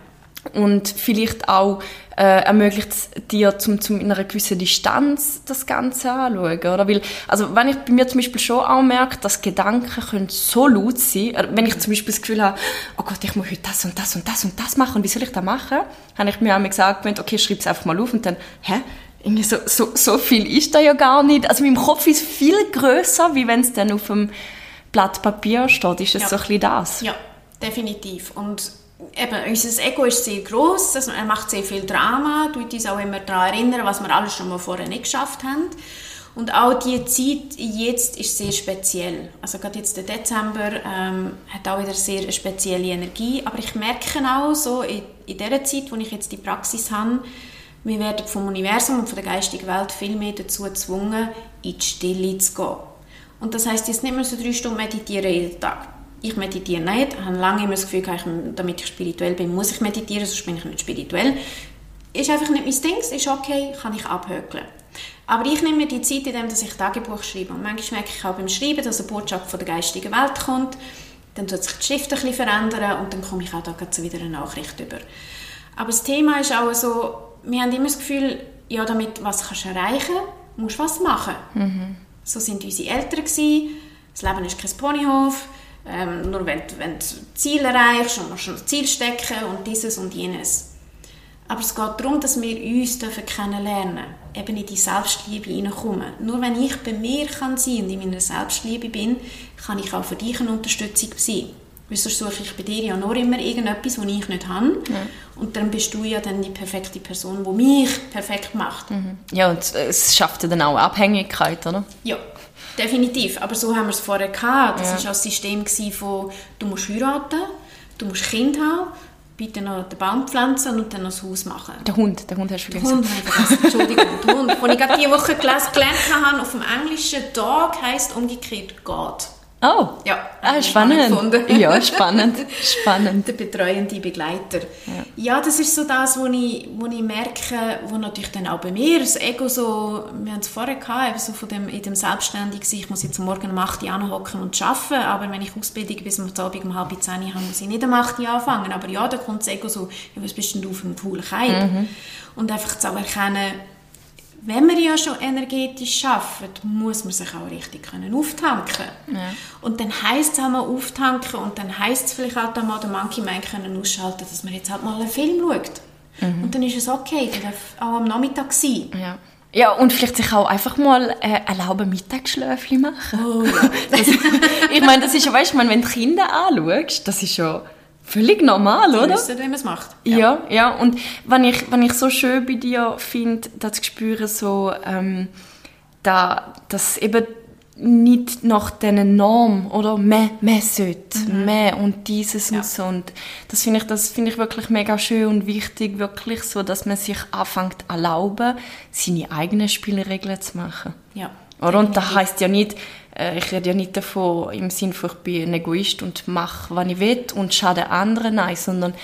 S1: und vielleicht auch äh, ermöglicht es dir zum, zum in einer gewissen Distanz das Ganze anschauen, oder? Weil, also wenn ich bei mir zum Beispiel schon auch merke, dass Gedanken können so laut sein, äh, wenn ich zum Beispiel das Gefühl habe, oh Gott, ich muss heute das und das und das und das machen, wie soll ich das machen? Habe ich mir auch gesagt, okay, schreib es einfach mal auf und dann, hä? irgendwie so, so, so viel ist da ja gar nicht. Also mein Kopf ist viel größer, wie wenn es dann auf dem Blatt Papier steht. Ist es ja. so ein bisschen das?
S2: Ja, definitiv. Und eben, unser Ego ist sehr groß, also er macht sehr viel Drama, tut uns auch immer daran erinnern, was wir alles schon mal vorher nicht geschafft haben. Und auch die Zeit jetzt ist sehr speziell. Also gerade jetzt der Dezember ähm, hat auch wieder sehr eine spezielle Energie. Aber ich merke auch so in, in dieser Zeit, wo ich jetzt die Praxis habe, wir werden vom Universum und von der geistigen Welt viel mehr dazu gezwungen, in die Stille zu gehen. Und das heißt jetzt nicht mehr so drei Stunden meditieren jeden Tag. Ich meditiere nicht, ich habe lange immer das Gefühl, damit ich spirituell bin, muss ich meditieren, sonst bin ich nicht spirituell. Ist einfach nicht mein Ding, ist okay, kann ich abhökeln. Aber ich nehme mir die Zeit, indem ich Tagebuch schreibe. Und manchmal merke ich auch beim Schreiben, dass eine Botschaft von der geistigen Welt kommt. Dann tut sich die Schrift ein bisschen verändern und dann komme ich auch da wieder eine Nachricht über. Aber das Thema ist auch so, wir haben immer das Gefühl, ja, damit was kannst du erreichen, musst du was machen. Mhm. So sind unsere Eltern gewesen. Das Leben ist kein Ponyhof. Ähm, nur wenn, wenn du Ziel erreichst und musst ein Ziel stecken und dieses und jenes. Aber es geht darum, dass wir uns kennenlernen dürfen, eben in die Selbstliebe hineinkommen. Nur wenn ich bei mir kann sein und in meiner Selbstliebe bin, kann ich auch für dich eine Unterstützung sein. Weil sonst suche ich bei dir ja nur immer irgendetwas, was ich nicht habe. Ja. Und dann bist du ja dann die perfekte Person, die mich perfekt macht.
S1: Mhm. Ja, und es schafft ja dann auch Abhängigkeit, oder?
S2: Ja, definitiv. Aber so haben wir es vorher gehabt. Das war ja. auch das System von, du musst heiraten, du musst Kind haben, bitte noch den Baum pflanzen und dann noch das Haus machen.
S1: Der Hund, der Hund hast du
S2: vergessen. Der Hund vergessen, Entschuldigung. der Hund, den ich gerade diese Woche gelernt habe, auf dem Englischen Dog heisst umgekehrt God.
S1: Oh, ja, ah, spannend. Ja, spannend, spannend. <laughs>
S2: Der betreuende Begleiter. Ja. ja, das ist so das, wo ich, wo ich merke, wo natürlich dann auch bei mir das Ego so, wir haben es vorher gehabt, so von dem, in dem Selbstständigen, ich muss jetzt morgen um 8 Uhr anhocken und arbeiten, aber wenn ich Ausbildung bis am Abend um halb 10 Uhr habe, muss ich nicht um 8 Uhr anfangen. Aber ja, da kommt das Ego so, ja, was bist denn du für ein fauler mhm. Und einfach zu erkennen, wenn man ja schon energetisch arbeitet, muss man sich auch richtig können auftanken ja. Und dann heisst es auch mal auftanken und dann heisst es vielleicht auch mal den Monkey Man können ausschalten, dass man jetzt halt mal einen Film schaut. Mhm. Und dann ist es okay, der darf auch am Nachmittag sein.
S1: Ja. Ja, und vielleicht sich auch einfach mal äh, erlauben, Mittagsschläfchen machen. Oh, ja. <laughs> das, <laughs> ich meine, das ist ja, weißt du, wenn du Kinder anschaust, das ist ja Völlig normal, Die oder?
S2: Wissen, wie man es macht.
S1: Ja. ja, ja. Und wenn ich, wenn ich so schön bei dir finde, das spüre so, ähm, da, dass eben nicht nach diesen Norm oder mehr, mehr sollte, mhm. mehr und dieses ja. und so. Und das finde ich, das finde ich wirklich mega schön und wichtig, wirklich so, dass man sich anfängt erlauben, seine eigenen Spielregeln zu machen.
S2: Ja.
S1: Oder? Und das heißt ja nicht, äh, ich rede ja nicht davon im Sinne von, ich bin ein Egoist und mache, was ich will und schade anderen, nein, sondern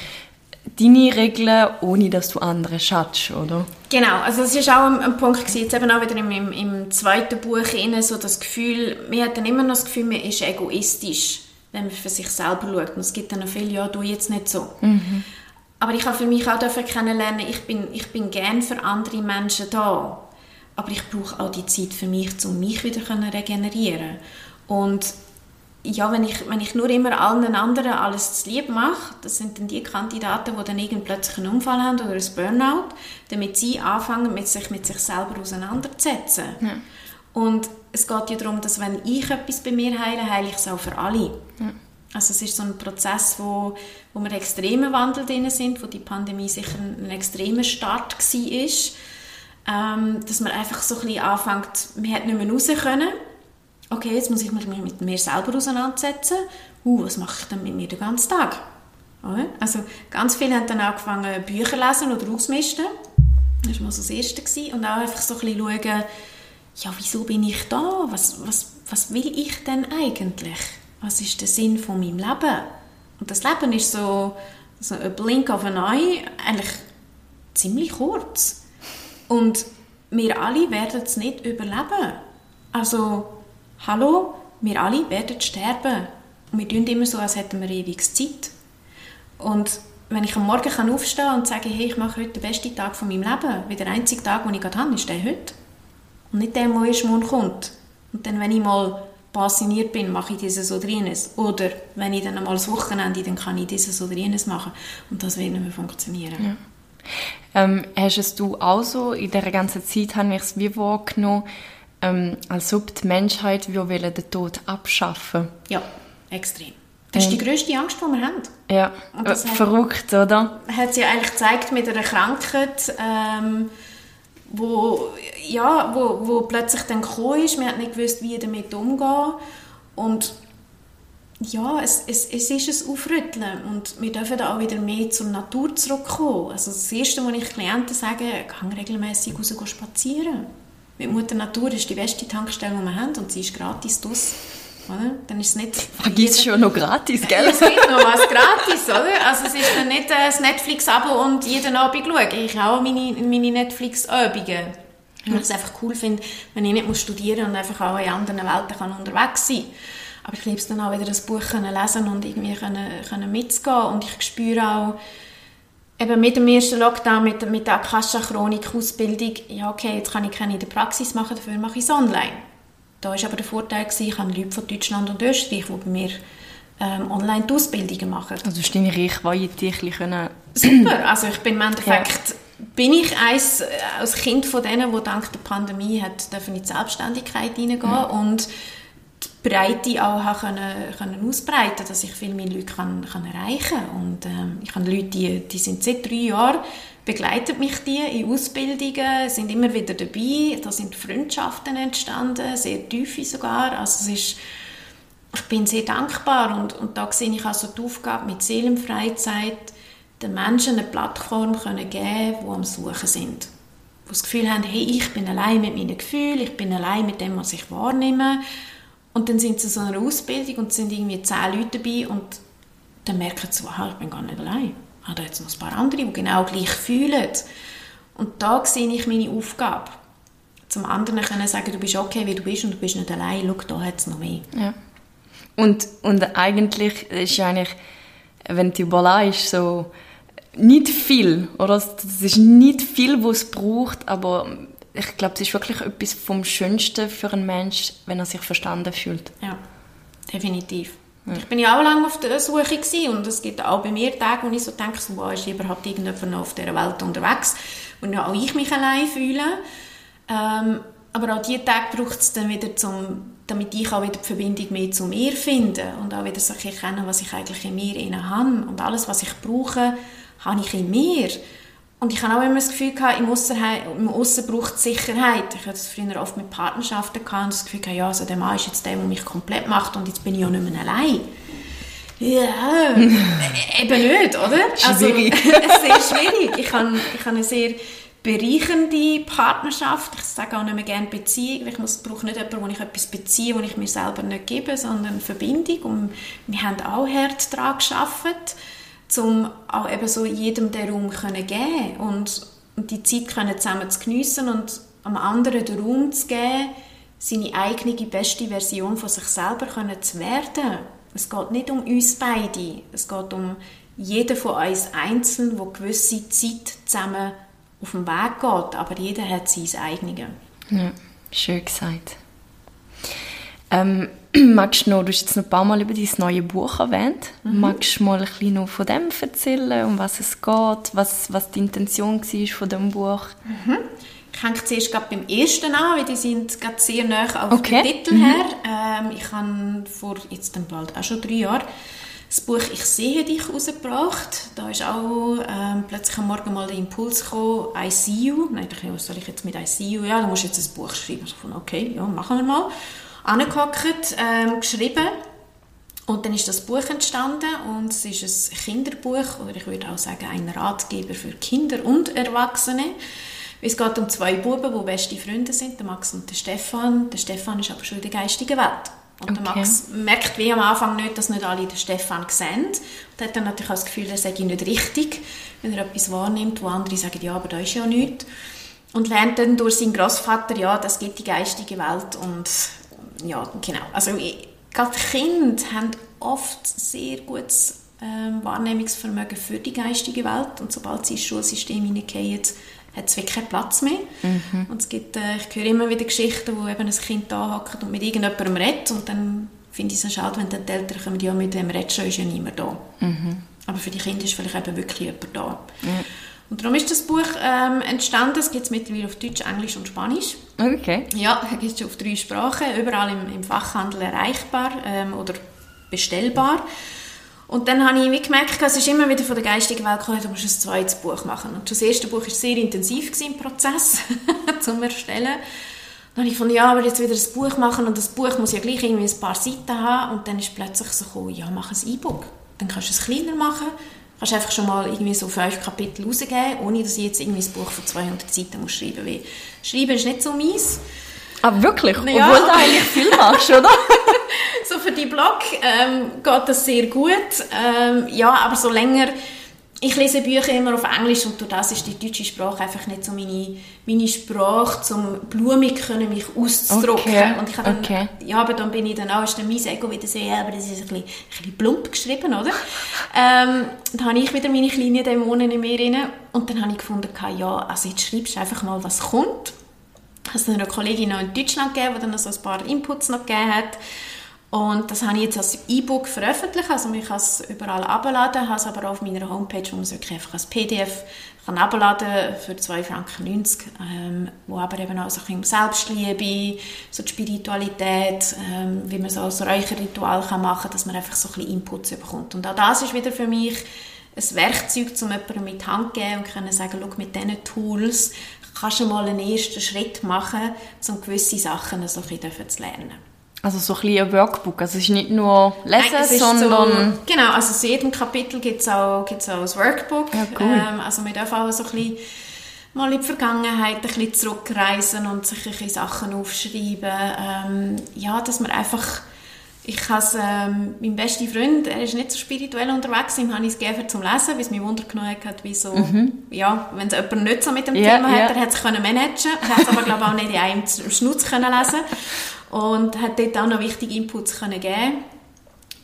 S1: deine Regeln, ohne dass du anderen schadest, oder?
S2: Genau, also das war auch ein, ein Punkt, gewesen, jetzt eben auch wieder im, im, im zweiten Buch, rein, so das Gefühl, man hat dann immer noch das Gefühl, man ist egoistisch, wenn man für sich selber schaut. Und es gibt dann auch viele, ja, du jetzt nicht so. Mhm. Aber ich habe für mich auch kennenlernen, ich bin, ich bin gern für andere Menschen da aber ich brauche auch die Zeit für mich, um mich wieder zu regenerieren. Und ja, wenn ich, wenn ich nur immer allen anderen alles zu lieb mache, das sind dann die Kandidaten, die dann irgend plötzlich einen Unfall haben oder ein Burnout, damit sie anfangen, mit sich mit sich selber auseinanderzusetzen. Ja. Und es geht ja darum, dass wenn ich etwas bei mir heile, heile ich es auch für alle. Ja. Also es ist so ein Prozess, wo, wo wir extremen Wandel drin sind, wo die Pandemie sicher ein, ein extremer Start war ähm, dass man einfach so ein bisschen anfängt, man hat nicht mehr raus können. Okay, jetzt muss ich mich mit mir selber auseinandersetzen. Uh, was mache ich dann mit mir den ganzen Tag? Oder? Also ganz viele haben dann angefangen, Bücher lesen oder ausmisten. Das war mal so das Erste. Gewesen. Und auch einfach so ein bisschen schauen, ja, wieso bin ich da? Was, was, was will ich denn eigentlich? Was ist der Sinn von meinem Leben? Und das Leben ist so, so ein Blink of an Eye, eigentlich ziemlich kurz. Und wir alle werden es nicht überleben. Also, hallo, wir alle werden sterben. Wir tun immer so, als hätten wir ewig Zeit. Und wenn ich am Morgen aufstehen kann und sagen, hey, ich mache heute den besten Tag von meinem Leben, wie der einzige Tag, den ich gerade habe, ist der heute. Und nicht der, der erst morgen kommt. Und dann, wenn ich mal passioniert bin, mache ich dieses oder jenes. Oder wenn ich dann einmal das Wochenende, dann kann ich dieses oder jenes machen. Und das wird nicht mehr funktionieren.
S1: Ja. Ähm, hast es du auch so, in dieser ganzen Zeit habe ich es wie wahrgenommen, ähm, als ob die Menschheit will den Tod abschaffen
S2: Ja, extrem. Das ist die grösste Angst, die wir haben.
S1: Ja,
S2: hat-
S1: verrückt, oder?
S2: hat sie eigentlich gezeigt mit einer Krankheit, ähm, wo, ja, wo, wo plötzlich dann gekommen ist. Man hat nicht gewusst, wie damit umgehen. Und ja, es, es, es ist ein Aufrütteln und wir dürfen da auch wieder mehr zur Natur zurückkommen. Also das Erste, was ich Klienten sage, geh regelmäßig raus spazieren. Mit Mutter Natur ist die beste Tankstelle, die wir haben und sie ist gratis draus. Oder? Dann ist es nicht...
S1: Gibt es schon noch gratis, gell?
S2: Es gibt noch was gratis, oder? Also es ist dann nicht äh, das Netflix-Abo und jeden Abend schaue. Ich habe auch meine, meine Netflix-Abende. Weil ich es einfach cool finde, wenn ich nicht muss studieren und einfach auch in anderen Welten kann unterwegs sein Aber ich liebe es dann auch wieder, das Buch können lesen und irgendwie können, können mitzugehen. Und ich spüre auch, eben mit dem ersten Lockdown, mit, mit der Akasha-Chronik-Ausbildung, ja okay, jetzt kann ich keine in der Praxis machen, dafür mache ich es online. Da war aber der Vorteil, gewesen, ich habe Leute von Deutschland und Österreich, die bei mir ähm, online die Ausbildungen machen.
S1: Also hast du deine Reichweite ein können... <clears throat>
S2: Super, also ich bin im Endeffekt, bin ich eins, äh, als Kind von denen, die dank der Pandemie hat, dürfen in die Selbstständigkeit hineingehen und die Breite auch können, können ausbreiten, dass ich viel mehr Leute kann, kann erreichen und ähm, ich habe Leute, die, die sind seit drei Jahren begleitet mich die in Ausbildungen, sind immer wieder dabei, da sind Freundschaften entstanden, sehr tiefe sogar, also es ist ich bin sehr dankbar und, und da sehe ich also die Aufgabe mit Seelenfreizeit, den Menschen eine Plattform können geben, die am Suchen sind. Die das Gefühl haben, hey, ich bin allein mit meinen Gefühlen, ich bin allein mit dem, was ich wahrnehme. Und dann sind sie in so einer Ausbildung und sind irgendwie zehn Leute dabei und dann merken sie, aha, ich bin gar nicht allein. Ich habe da jetzt noch ein paar andere, die genau gleich fühlen. Und da sehe ich meine Aufgabe. Zum anderen können sagen, du bist okay, wie du bist und du bist nicht allein. Schau, da hat es noch mehr.
S1: Ja. Und, und eigentlich ist eigentlich, wenn du überlegst, so nicht viel, oder? Es ist nicht viel, was es braucht, aber ich glaube, es ist wirklich etwas vom Schönsten für einen Menschen, wenn er sich verstanden fühlt.
S2: Ja, definitiv. Ich bin ja auch lange auf der Suche gewesen und es gibt auch bei mir Tage, wo ich so denke, so, wow, ist überhaupt irgendjemand noch auf dieser Welt unterwegs, wo auch ich mich allein fühle. Ähm, aber auch diese Tage braucht es dann wieder, zum, damit ich auch wieder die Verbindung mehr zu mir finde und auch wieder so erkennen, was ich eigentlich in mir innen habe. Und alles, was ich brauche, habe ich in mir. Und ich habe auch immer das Gefühl gehabt, im Aussen, im Aussen braucht es Sicherheit. Ich hatte das früher oft mit Partnerschaften gehabt und das Gefühl gehabt, ja, also der Mann ist jetzt der, der mich komplett macht und jetzt bin ich ja nicht mehr allein. Ja, äh, eben nicht, oder? <laughs>
S1: Schwierig. <laughs>
S2: Also, sehr schwierig. Ich habe, ich habe eine sehr bereichernde Partnerschaft. Ich sage auch nicht mehr gerne Beziehung, ich muss, brauche nicht jemanden, wo ich etwas beziehe, wo ich mir selber nicht gebe, sondern Verbindung. Und wir haben auch hart daran gearbeitet, um auch eben so jedem den Raum können geben und, die Zeit können zusammen zu geniessen und am anderen den Raum zu geben, seine eigene beste Version von sich selber können zu werden. Es geht nicht um uns beide, es geht um jeden von uns einzeln, der gewisse Zeit zusammen auf dem Weg geht, aber jeder hat sein eigenes.
S1: Ja, schön gesagt. Ähm, <clears throat> magst du noch, du hast jetzt noch ein paar Mal über dein neue Buch erwähnt, mhm. magst du mal ein bisschen noch von dem erzählen, um was es geht, was, was die Intention war von dem Buch?
S2: Mhm. Ich hänge zuerst gerade beim ersten an, weil die sind gerade sehr nah auf
S1: Okay.
S2: den Titel her. Ähm, ich habe vor jetzt dann bald auch schon drei Jahren das Buch «Ich sehe dich» rausgebracht. Da ist auch ähm, plötzlich am Morgen mal der Impuls gekommen, «I see you». Nein, ich dachte, was soll ich jetzt mit «I see you»? Ja, du musst jetzt ein Buch schreiben. Ich von okay, ja, machen wir mal. Angehockt, ähm, geschrieben. Und dann ist das Buch entstanden und es ist ein Kinderbuch oder ich würde auch sagen ein Ratgeber für Kinder und Erwachsene. Es geht um zwei Buben, die beste Freunde sind, der Max und der Stefan. Der Stefan ist aber schon in der geistigen Welt. Und der
S1: Okay.
S2: Max merkt wie am Anfang nicht, dass nicht alle den Stefan sehen. Und hat dann natürlich auch das Gefühl, er sei nicht richtig, wenn er etwas wahrnimmt, wo andere sagen, ja, aber da ist ja nichts. Und lernt dann durch seinen Großvater, ja, das gibt die geistige Welt und ja, genau. Also ich- gerade Kinder haben oft sehr gutes ähm, Wahrnehmungsvermögen für die geistige Welt und sobald sie ins Schulsystem hineingehen, hat es wirklich keinen Platz mehr. Und es gibt, äh, ich höre immer wieder Geschichten, wo eben ein Kind da hockt und mit irgendjemandem redet und dann finde ich es schade, wenn dann die Eltern kommen, ja, mit dem redest du, ist ja niemand da. Aber für die Kinder ist vielleicht eben wirklich jemand da. Und darum ist das Buch ähm, entstanden. Es gibt es mittlerweile auf Deutsch, Englisch und Spanisch.
S1: Okay.
S2: Ja, es gibt es auf drei Sprachen, überall im, im Fachhandel erreichbar ähm, oder bestellbar. Und dann habe ich gemerkt, es ist immer wieder von der geistigen Welt gekommen, du musst ein zweites Buch machen. Und das erste Buch war sehr intensiv im Prozess <laughs> zum Erstellen. Dann habe ich gefunden, ja, aber jetzt wieder ein Buch machen und das Buch muss ja gleich irgendwie ein paar Seiten haben. Und dann ist plötzlich so gekommen, ja, mach ein E-Book. Dann kannst du es kleiner machen, kannst einfach schon mal irgendwie so fünf Kapitel rausgeben, ohne dass ich jetzt irgendwie ein Buch von 200 Seiten muss schreiben muss. Schreiben ist nicht so meins.
S1: Ah, wirklich? Ja. Obwohl du eigentlich viel machst, oder? <laughs> <laughs>
S2: so für die Blog ähm, geht das sehr gut. Ähm, ja, aber so länger... Ich lese Bücher immer auf Englisch und durch das ist die deutsche Sprache einfach nicht so meine, meine Sprache, um blumig können mich auszudrücken.
S1: Okay.
S2: Und ich dann, okay. ja, aber dann bin ich dann auch, ist dann mein Ego wieder so, ja, aber das ist ein bisschen, ein bisschen plump geschrieben, oder? ähm, dann habe ich wieder meine kleinen Dämonen in mir rein und dann habe ich gefunden, ja, also jetzt schreibst du einfach mal, was kommt es eine Kollegin noch in Deutschland gegeben, die dann so ein paar Inputs noch gegeben hat. Und das habe ich jetzt als E-Book veröffentlicht, also ich kann es überall abladen, habe es aber auch auf meiner Homepage, wo man es wirklich einfach als PDF kann abladen für 2,90 Franken, ähm, wo aber eben auch so ein bisschen Selbstliebe, so die Spiritualität, ähm, wie man so ein Räucherritual kann machen kann, dass man einfach so ein bisschen Inputs bekommt. Und auch das ist wieder für mich ein Werkzeug, um jemandem mit Hand zu geben und können sagen, schau, mit diesen Tools kannst du mal einen ersten Schritt machen, um gewisse Sachen so ein bisschen zu lernen.
S1: Also so ein bisschen ein Workbook, also es ist nicht nur lesen, Nein, sondern...
S2: So, genau, also zu jedem Kapitel gibt es auch, gibt's auch ein Workbook.
S1: Ja, cool.
S2: Ähm, also wir dürfen auch so ein bisschen mal in die Vergangenheit ein bisschen zurückreisen und sich ein bisschen Sachen aufschreiben. Ähm, ja, dass man einfach ich habe ähm, mein bester Freund, er ist nicht so spirituell unterwegs, ihm habe ich es gegeben zum Lesen, weil es mich Wunder genommen hat, wie so, mhm. ja, wenn es jemand nicht so mit dem yeah, Thema yeah. hat, er hat es können managen, er hat es aber glaube auch nicht in einem Schnutz können lesen und hat dort auch noch wichtige Inputs können geben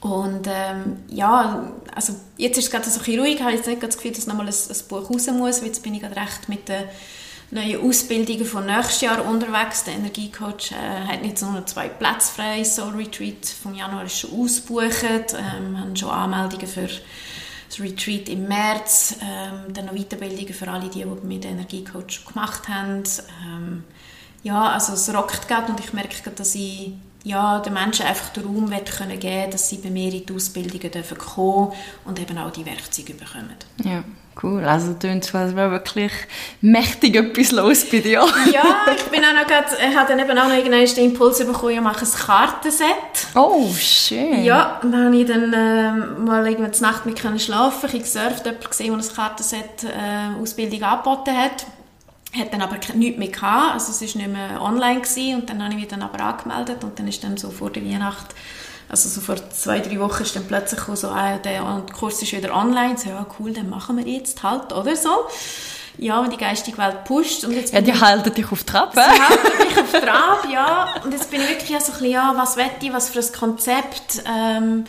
S2: und ähm, ja, also jetzt ist es gerade so ein ruhig, ich habe jetzt nicht das Gefühl, dass nochmal ein, ein Buch raus muss, jetzt bin ich gerade recht mit der neue Ausbildungen von nächstes Jahr unterwegs. Der Energiecoach äh, hat jetzt nur noch zwei Plätze frei. Soul Retreat vom Januar ist schon ausgebucht. Ähm, haben schon Anmeldungen für das Retreat im März. Ähm, dann noch Weiterbildungen für alle, die, die den Energiecoach gemacht haben. Ähm, ja, also es rockt gerade und ich merke gerade, dass ich ja, den Menschen einfach den Raum geben können, dass sie bei mir in die Ausbildungen dürfen kommen und eben auch die Werkzeuge bekommen.
S1: Ja, cool. Also tönt als wäre wirklich mächtig etwas los bei dir. <laughs>
S2: ja, ich bin auch noch grad, ich habe dann eben auch noch irgendeinen Impuls bekommen, ich mache ein Kartenset.
S1: Oh, schön.
S2: Ja, und dann habe ich dann äh, mal irgendwann Nacht mit schlafen. Ich habe gesurft, jemanden gesehen, der ein Kartenset äh, Ausbildung angeboten hat hat dann aber nichts mehr gehabt, also es war nicht mehr online gewesen. und dann habe ich mich dann aber angemeldet und dann ist dann so vor der Weihnacht, also so vor zwei, drei Wochen ist dann plötzlich so, ah, der Kurs ist wieder online, so, ja cool, dann machen wir jetzt halt, oder so. Ja, und die geistige Welt pusht. Und jetzt
S1: ja, die halten dich auf Trab,
S2: Sie halten mich auf Trab, ja. Und jetzt bin ich wirklich so ein bisschen, ja, was will ich, was für ein Konzept, ähm,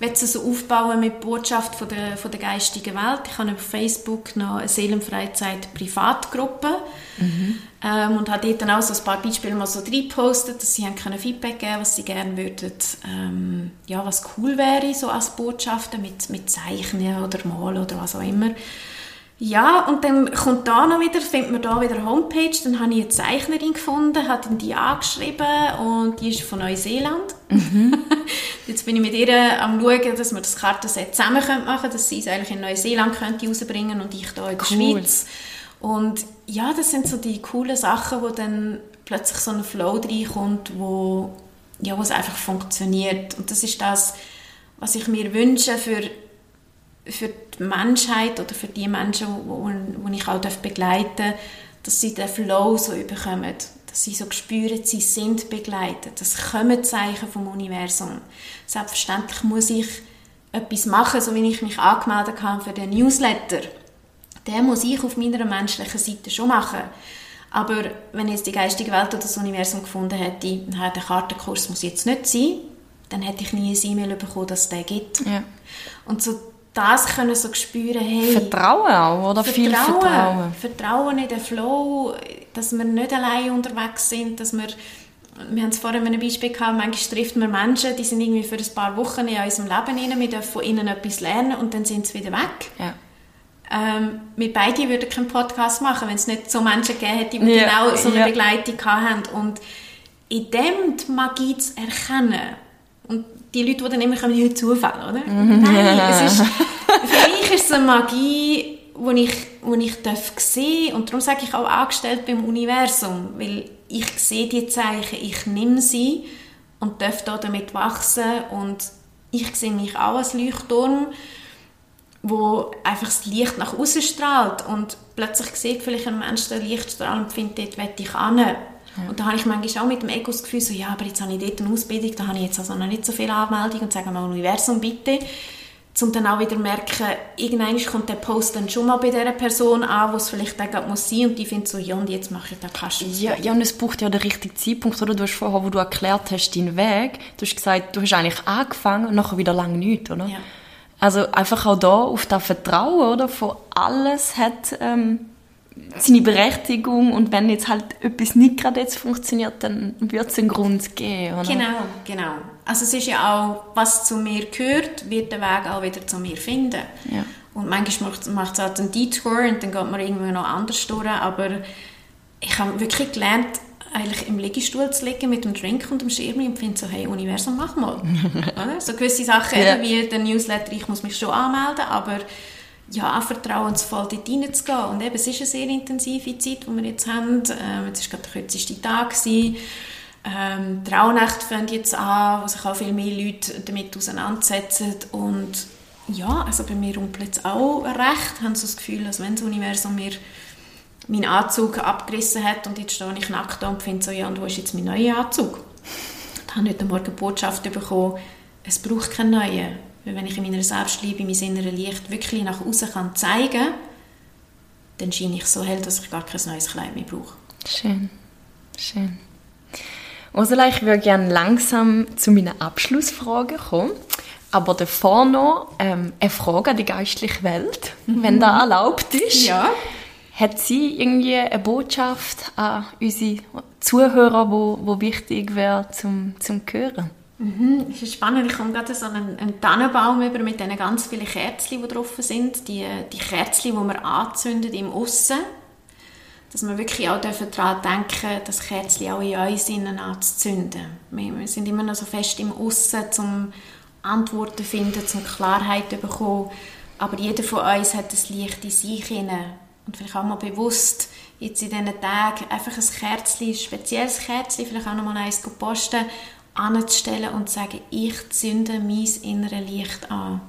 S2: möchte so aufbauen mit Botschaft von der, von der geistigen Welt. Ich habe auf Facebook noch eine Seelenfreizeit Privatgruppe mhm. ähm, und habe dort dann auch so ein paar Beispiele mal so reingepostet, dass sie haben können Feedback geben was sie gerne würden, ähm, ja, was cool wäre, so als Botschaften mit, mit Zeichnen oder Malen oder was auch immer. Ja, und dann kommt da noch wieder, findet man da wieder eine Homepage, dann habe ich eine Zeichnerin gefunden, hat die angeschrieben und die ist von Neuseeland. Mhm. <laughs> Jetzt bin ich mit ihr am schauen, dass wir das Kartenset zusammen machen können, dass sie es eigentlich in Neuseeland könnte rausbringen und ich hier in der cool. Schweiz. Und ja, das sind so die coolen Sachen, wo dann plötzlich so ein Flow reinkommt, wo, ja, wo es einfach funktioniert. Und das ist das, was ich mir wünsche für für die Menschheit oder für die Menschen, die ich auch begleiten darf, dass sie den Flow so bekommen, dass sie so spüren, sie sind begleitet. Das kommen Zeichen vom Universum. Selbstverständlich muss ich etwas machen, so wie ich mich angemeldet habe für den Newsletter. Den muss ich auf meiner menschlichen Seite schon machen. Aber wenn jetzt die geistige Welt oder das Universum gefunden hätte, der Kartenkurs muss jetzt nicht sein, dann hätte ich nie ein E-Mail bekommen, dass es den gibt.
S1: Ja.
S2: Und so das können so spüren, hey...
S1: Vertrauen auch, oder?
S2: Vertrauen,
S1: Viel Vertrauen.
S2: Vertrauen in den Flow, dass wir nicht allein unterwegs sind, dass wir... Wir haben es vorhin ein Beispiel gehabt, manchmal trifft man Menschen, die sind irgendwie für ein paar Wochen in unserem Leben rein, wir dürfen von ihnen etwas lernen und dann sind sie wieder weg.
S1: Ja.
S2: ähm, wir beide würden keinen Podcast machen, wenn es nicht so Menschen gegeben hätte, die
S1: Ja,
S2: genau so eine
S1: ja.
S2: Begleitung haben. Und in dem die Magie zu erkennen, die Leute, die dann immer kommen, ja, Zufall, oder? Nein, es <laughs> ist, für mich ist es eine Magie, wo ich, wo ich darf sehen und darum sage ich auch angestellt beim Universum, weil ich sehe die Zeichen, ich nehme sie und darf da damit wachsen und ich sehe mich auch als Leuchtturm, wo einfach das Licht nach außen strahlt und plötzlich sieht vielleicht ein Mensch den Lichtstrahl und findet, dort will ich hin. Und da habe ich manchmal auch mit dem Ego das Gefühl, so, ja, aber jetzt habe ich dort eine Ausbildung, da habe ich jetzt also noch nicht so viele Anmeldungen und sage mal, Universum bitte, um dann auch wieder merken, irgendwann kommt der Post dann schon mal bei dieser Person an, wo es vielleicht auch gerade muss sein und die findet so, ja, und jetzt mache ich da Kasten.
S1: Ja, ja, und es braucht ja den richtigen Zeitpunkt, oder? Du hast vorher, wo du erklärt hast, deinen Weg, du hast gesagt, du hast eigentlich angefangen und nachher wieder lang nichts, oder?
S2: Ja.
S1: Also einfach auch da auf das Vertrauen, oder? Von alles hat ähm, seine Berechtigung und wenn jetzt halt etwas nicht gerade jetzt funktioniert, dann wird es einen Grund geben, oder?
S2: Genau, genau. Also es ist ja auch, was zu mir gehört, wird der Weg auch wieder zu mir finden.
S1: Ja.
S2: Und manchmal macht es halt einen Detour und dann geht man irgendwie noch anders durch, aber ich habe wirklich gelernt, eigentlich im Liegestuhl zu liegen mit dem Drink und dem Schirm und finde so, hey Universum, mach mal. <laughs> So gewisse Sachen,
S1: Ja.
S2: wie der Newsletter, ich muss mich schon anmelden, aber ja, auch vertrauensvoll dort reinzugehen. Und eben, es ist eine sehr intensive Zeit, die wir jetzt haben. Ähm, jetzt war gerade der kürzeste Tag. Ähm, die Rauhnächte fangen jetzt an, wo sich auch viel mehr Leute damit auseinandersetzen. Und ja, also bei mir rumpelt es auch recht. Ich habe so das Gefühl, als wenn das Universum mir meinen Anzug abgerissen hat und jetzt stehe ich nackt da und finde so, ja, und wo ist jetzt mein neuer Anzug? Ich habe heute Morgen die Botschaft bekommen, es braucht keinen neuen. Weil wenn ich in meiner Selbstliebe mein inneres Licht wirklich nach außen kann zeigen dann scheine ich so hell, dass ich gar kein neues Kleid mehr brauche.
S1: Schön, schön. Ursula, ich würde gerne langsam zu meinen Abschlussfragen kommen. Aber davor noch ähm, eine Frage an die geistliche Welt, wenn das erlaubt ist.
S2: Ja.
S1: Hat sie irgendwie eine Botschaft an unsere Zuhörer, wo, wo wichtig wäre zum, zum Hören?
S2: Mhm, es ist spannend, ich komme gerade so einen, einen Tannenbaum über mit diesen ganz vielen Kerzen, die drauf sind. Die, die Kerzen, die man anzündet im Aussen. Dass wir wirklich auch daran denken das Kerzchen auch in uns innen anzuzünden. Wir, wir sind immer noch so fest im Aussen, um Antworten zu finden, um Klarheit zu bekommen. Aber jeder von uns hat das Licht in sich hinein. Und vielleicht auch mal bewusst jetzt in diesen Tagen einfach ein Kerzchen, ein spezielles Kerzchen, vielleicht auch noch mal eins posten, anzustellen und zu sagen, ich zünde mein inneres Licht an.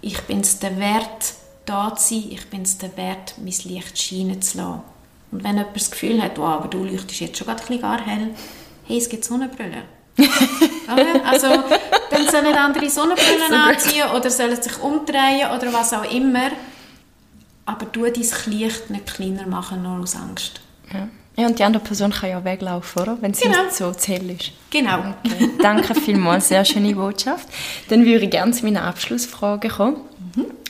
S2: Ich bin es der Wert, da zu sein. Ich bin es der Wert, mein Licht scheinen zu lassen. Und wenn jemand das Gefühl hat, wow, aber du leuchtest jetzt schon gerade ein bisschen gar hell, hey, es gibt Sonnenbrillen. <laughs> Oder? also, dann sollen andere Sonnenbrillen
S1: So
S2: anziehen oder sollen sich umdrehen oder was auch immer. Aber du dein Licht nicht kleiner machen, nur aus Angst.
S1: Ja. Ja, und die andere Person kann ja weglaufen, oder? Wenn sie
S2: Genau.
S1: nicht so zu hell ist.
S2: Genau.
S1: Okay. Danke vielmals, sehr schöne Botschaft. Dann würde ich gerne zu meiner Abschlussfrage kommen.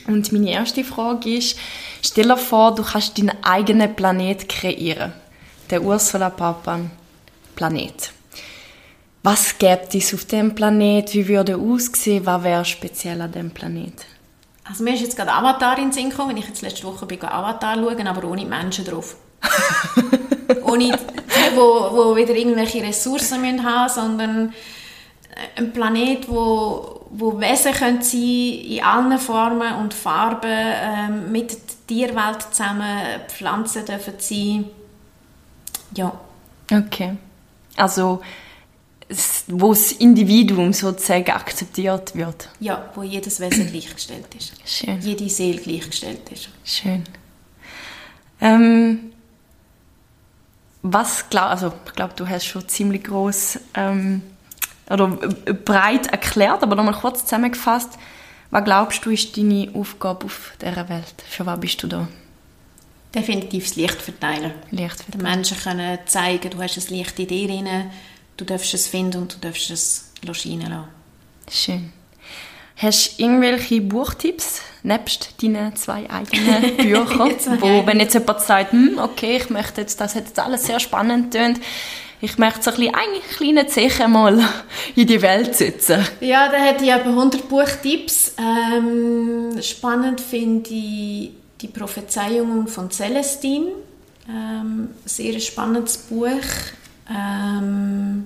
S1: Und meine erste Frage ist, stell dir vor, du kannst deinen eigenen Planet kreieren. Der Ursula Papan Planet. Was gibt es auf dem Planet? Wie würde er aussehen? Was wäre speziell an dem Planet?
S2: Also mir ist jetzt gerade Avatar in den Sinn gekommen, wenn ich jetzt letzte Woche bin, Avatar schauen, aber ohne Menschen drauf. <laughs> ohne wo, wo wieder irgendwelche Ressourcen müssen haben, sondern ein Planet, wo, wo Wesen können sein in allen Formen und Farben, ähm, mit der Tierwelt zusammen, Pflanzen dürfen sein. Ja,
S1: Okay. Also, wo das Individuum sozusagen akzeptiert wird.
S2: ja, wo jedes Wesen <clears throat> gleichgestellt ist.
S1: Schön.
S2: Jede Seele gleichgestellt ist.
S1: Schön. Ähm, was glaub, also ich glaube, du hast schon ziemlich groß ähm, oder äh, breit erklärt, aber nochmal kurz zusammengefasst. Was glaubst du ist deine Aufgabe auf dieser Welt? Für was bist du da?
S2: Definitiv das Licht verteilen.
S1: Licht
S2: den Menschen können zeigen, du hast ein Licht in dir drin, du darfst es finden und du darfst es scheinen lassen.
S1: Schön. Hast du irgendwelche Buchtipps, nebst deinen zwei eigenen <laughs> Büchern, wo, wenn jetzt jemand sagt, hm, okay, ich möchte jetzt, das hat jetzt alles sehr spannend tönt, ich möchte so ein bisschen, einen kleinen Zechen mal in die Welt setzen.
S2: Ja, da hätte ich etwa 100 Buchtipps. Ähm, spannend finde ich Die Prophezeiungen von Celestine. Ähm, sehr spannendes Buch. Ähm,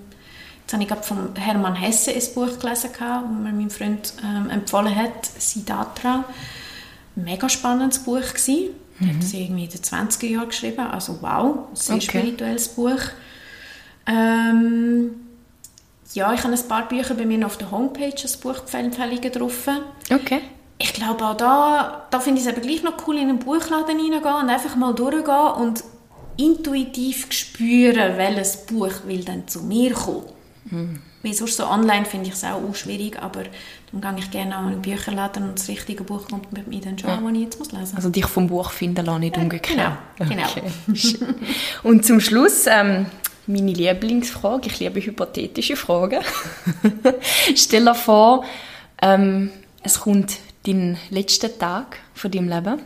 S2: jetzt habe ich gerade von Hermann Hesse ein Buch gelesen, das mir mein Freund ähm, empfohlen hat, Sidatra. Mega spannendes Buch gewesen. Mhm. Er hat es irgendwie in den 20er Jahren geschrieben. Also wow, sehr okay. spirituelles Buch. Ähm, ja, ich habe ein paar Bücher bei mir auf der Homepage als Buchempfehlungen drauf.
S1: Okay.
S2: Ich glaube auch da, da finde ich es aber gleich noch cool, in einen Buchladen reingehen und einfach mal durchgehen und intuitiv spüren, welches Buch will dann zu mir kommen. Mhm. Weil sonst so online finde ich es auch, schwierig, aber dann gehe ich gerne an einen Bücherladen und das richtige Buch kommt mit mir dann schon, ja. was ich jetzt muss lesen muss.
S1: Also dich vom Buch finden lassen, nicht umgekehrt.
S2: Genau, genau. Okay. <laughs>
S1: und zum Schluss, ähm, meine Lieblingsfrage, ich liebe hypothetische Fragen. <laughs> Stell dir vor, ähm, es kommt dein letzter Tag von deinem Leben,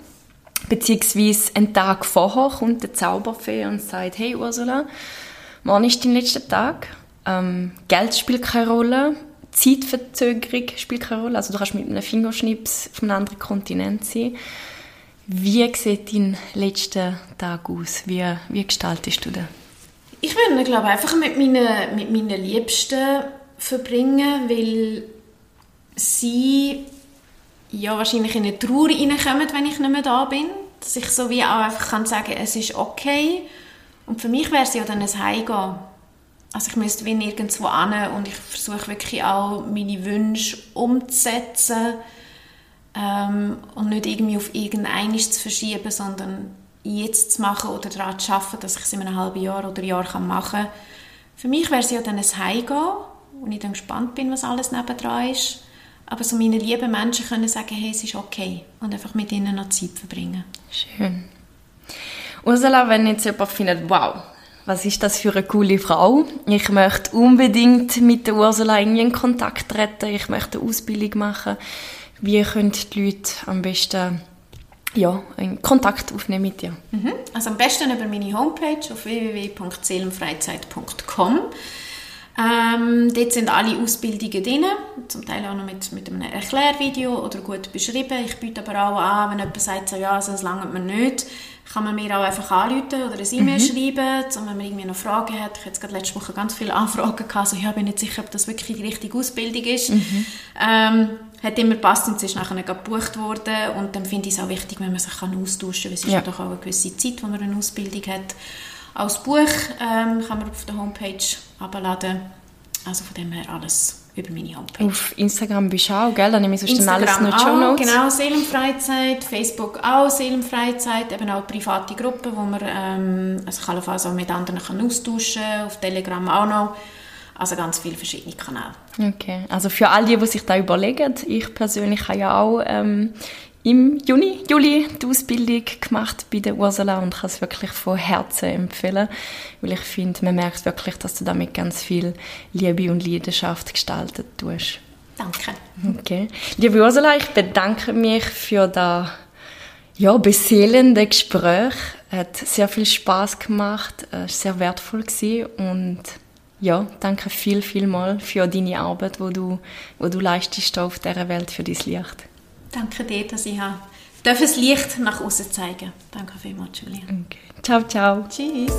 S1: beziehungsweise ein Tag vorher kommt der Zauberfee und sagt, hey Ursula, wann ist dein letzter Tag? Ähm, Geld spielt keine Rolle, Zeitverzögerung spielt keine Rolle, also du kannst mit einem Fingerschnips auf einem anderen Kontinent sein. Wie sieht dein letzter Tag aus? Wie, wie gestaltest du den?
S2: Ich würde glaube einfach mit meinen, mit meinen Liebsten verbringen, weil sie ja wahrscheinlich in eine Trauer reinkommen, wenn ich nicht mehr da bin. Dass ich so wie auch einfach kann sagen, es ist okay. Und für mich wäre es ja dann ein Heimgehen. Also ich müsste wie nirgendwo hin und ich versuche wirklich auch meine Wünsche umzusetzen ähm, und nicht irgendwie auf irgendeines zu verschieben, sondern jetzt zu machen oder daran zu arbeiten, dass ich es in einem halben Jahr oder Jahr machen kann. Für mich wäre es ja dann ein Heimgehen, wo ich dann gespannt bin, was alles nebendran ist. Aber so meine lieben Menschen können sagen, hey, es ist okay und einfach mit ihnen noch Zeit verbringen.
S1: Schön. Ursula, wenn jetzt jemand findet, wow, was ist das für eine coole Frau? Ich möchte unbedingt mit der Ursula in Kontakt treten, ich möchte eine Ausbildung machen. Wie können die Leute am besten ja, in Kontakt aufnehmen mit dir?
S2: Mhm. Also am besten über meine Homepage auf www.seelenfreizeit.com. Ähm, dort sind alle Ausbildungen drin, zum Teil auch noch mit, mit einem Erklärvideo oder gut beschrieben. Ich biete aber auch an, wenn jemand sagt, so, ja, das langt mir nicht, kann man mir auch einfach anrufen oder eine E-Mail mhm. schreiben, und wenn man irgendwie noch Fragen hat. Ich hatte jetzt gerade letzte Woche ganz viele Anfragen gehabt, so, ja, bin nicht sicher, ob das wirklich die richtige Ausbildung ist. Mhm. Ähm, hat immer gepasst und es ist nachher gebucht worden und dann finde ich es auch wichtig, wenn man sich kann austauschen kann, weil es ist ja doch auch eine gewisse Zeit, wo man eine Ausbildung hat. Als Buch ähm, kann man auf der Homepage abladen, also von dem her alles über meine Homepage.
S1: Auf Instagram bist du auch, gell? Dann nehme ich sonst Instagram alles noch Show
S2: Notes. genau, Seelenfreizeit, Facebook auch Seelenfreizeit, eben auch private Gruppen, wo man ähm, also kann mit anderen kann austauschen kann, auf Telegram auch noch. Also ganz viele verschiedene Kanäle.
S1: Okay, also für all die, die sich da überlegen, ich persönlich habe ja auch ähm, im Juni, Juli die Ausbildung gemacht bei der Ursula und kann es wirklich von Herzen empfehlen, weil ich finde, man merkt wirklich, dass du damit ganz viel Liebe und Leidenschaft gestaltet tust.
S2: Danke.
S1: Okay. Liebe Ursula, ich bedanke mich für das ja, beseelende Gespräch. Es hat sehr viel Spaß gemacht, es war sehr wertvoll und ja, danke viel, viel mal für deine Arbeit, wo du, wo du leistest auf dieser Welt für dein Licht.
S2: Danke dir, dass ich das Licht nach außen zeigen Danke vielmals, Julia.
S1: Okay. Ciao, ciao.
S2: Tschüss.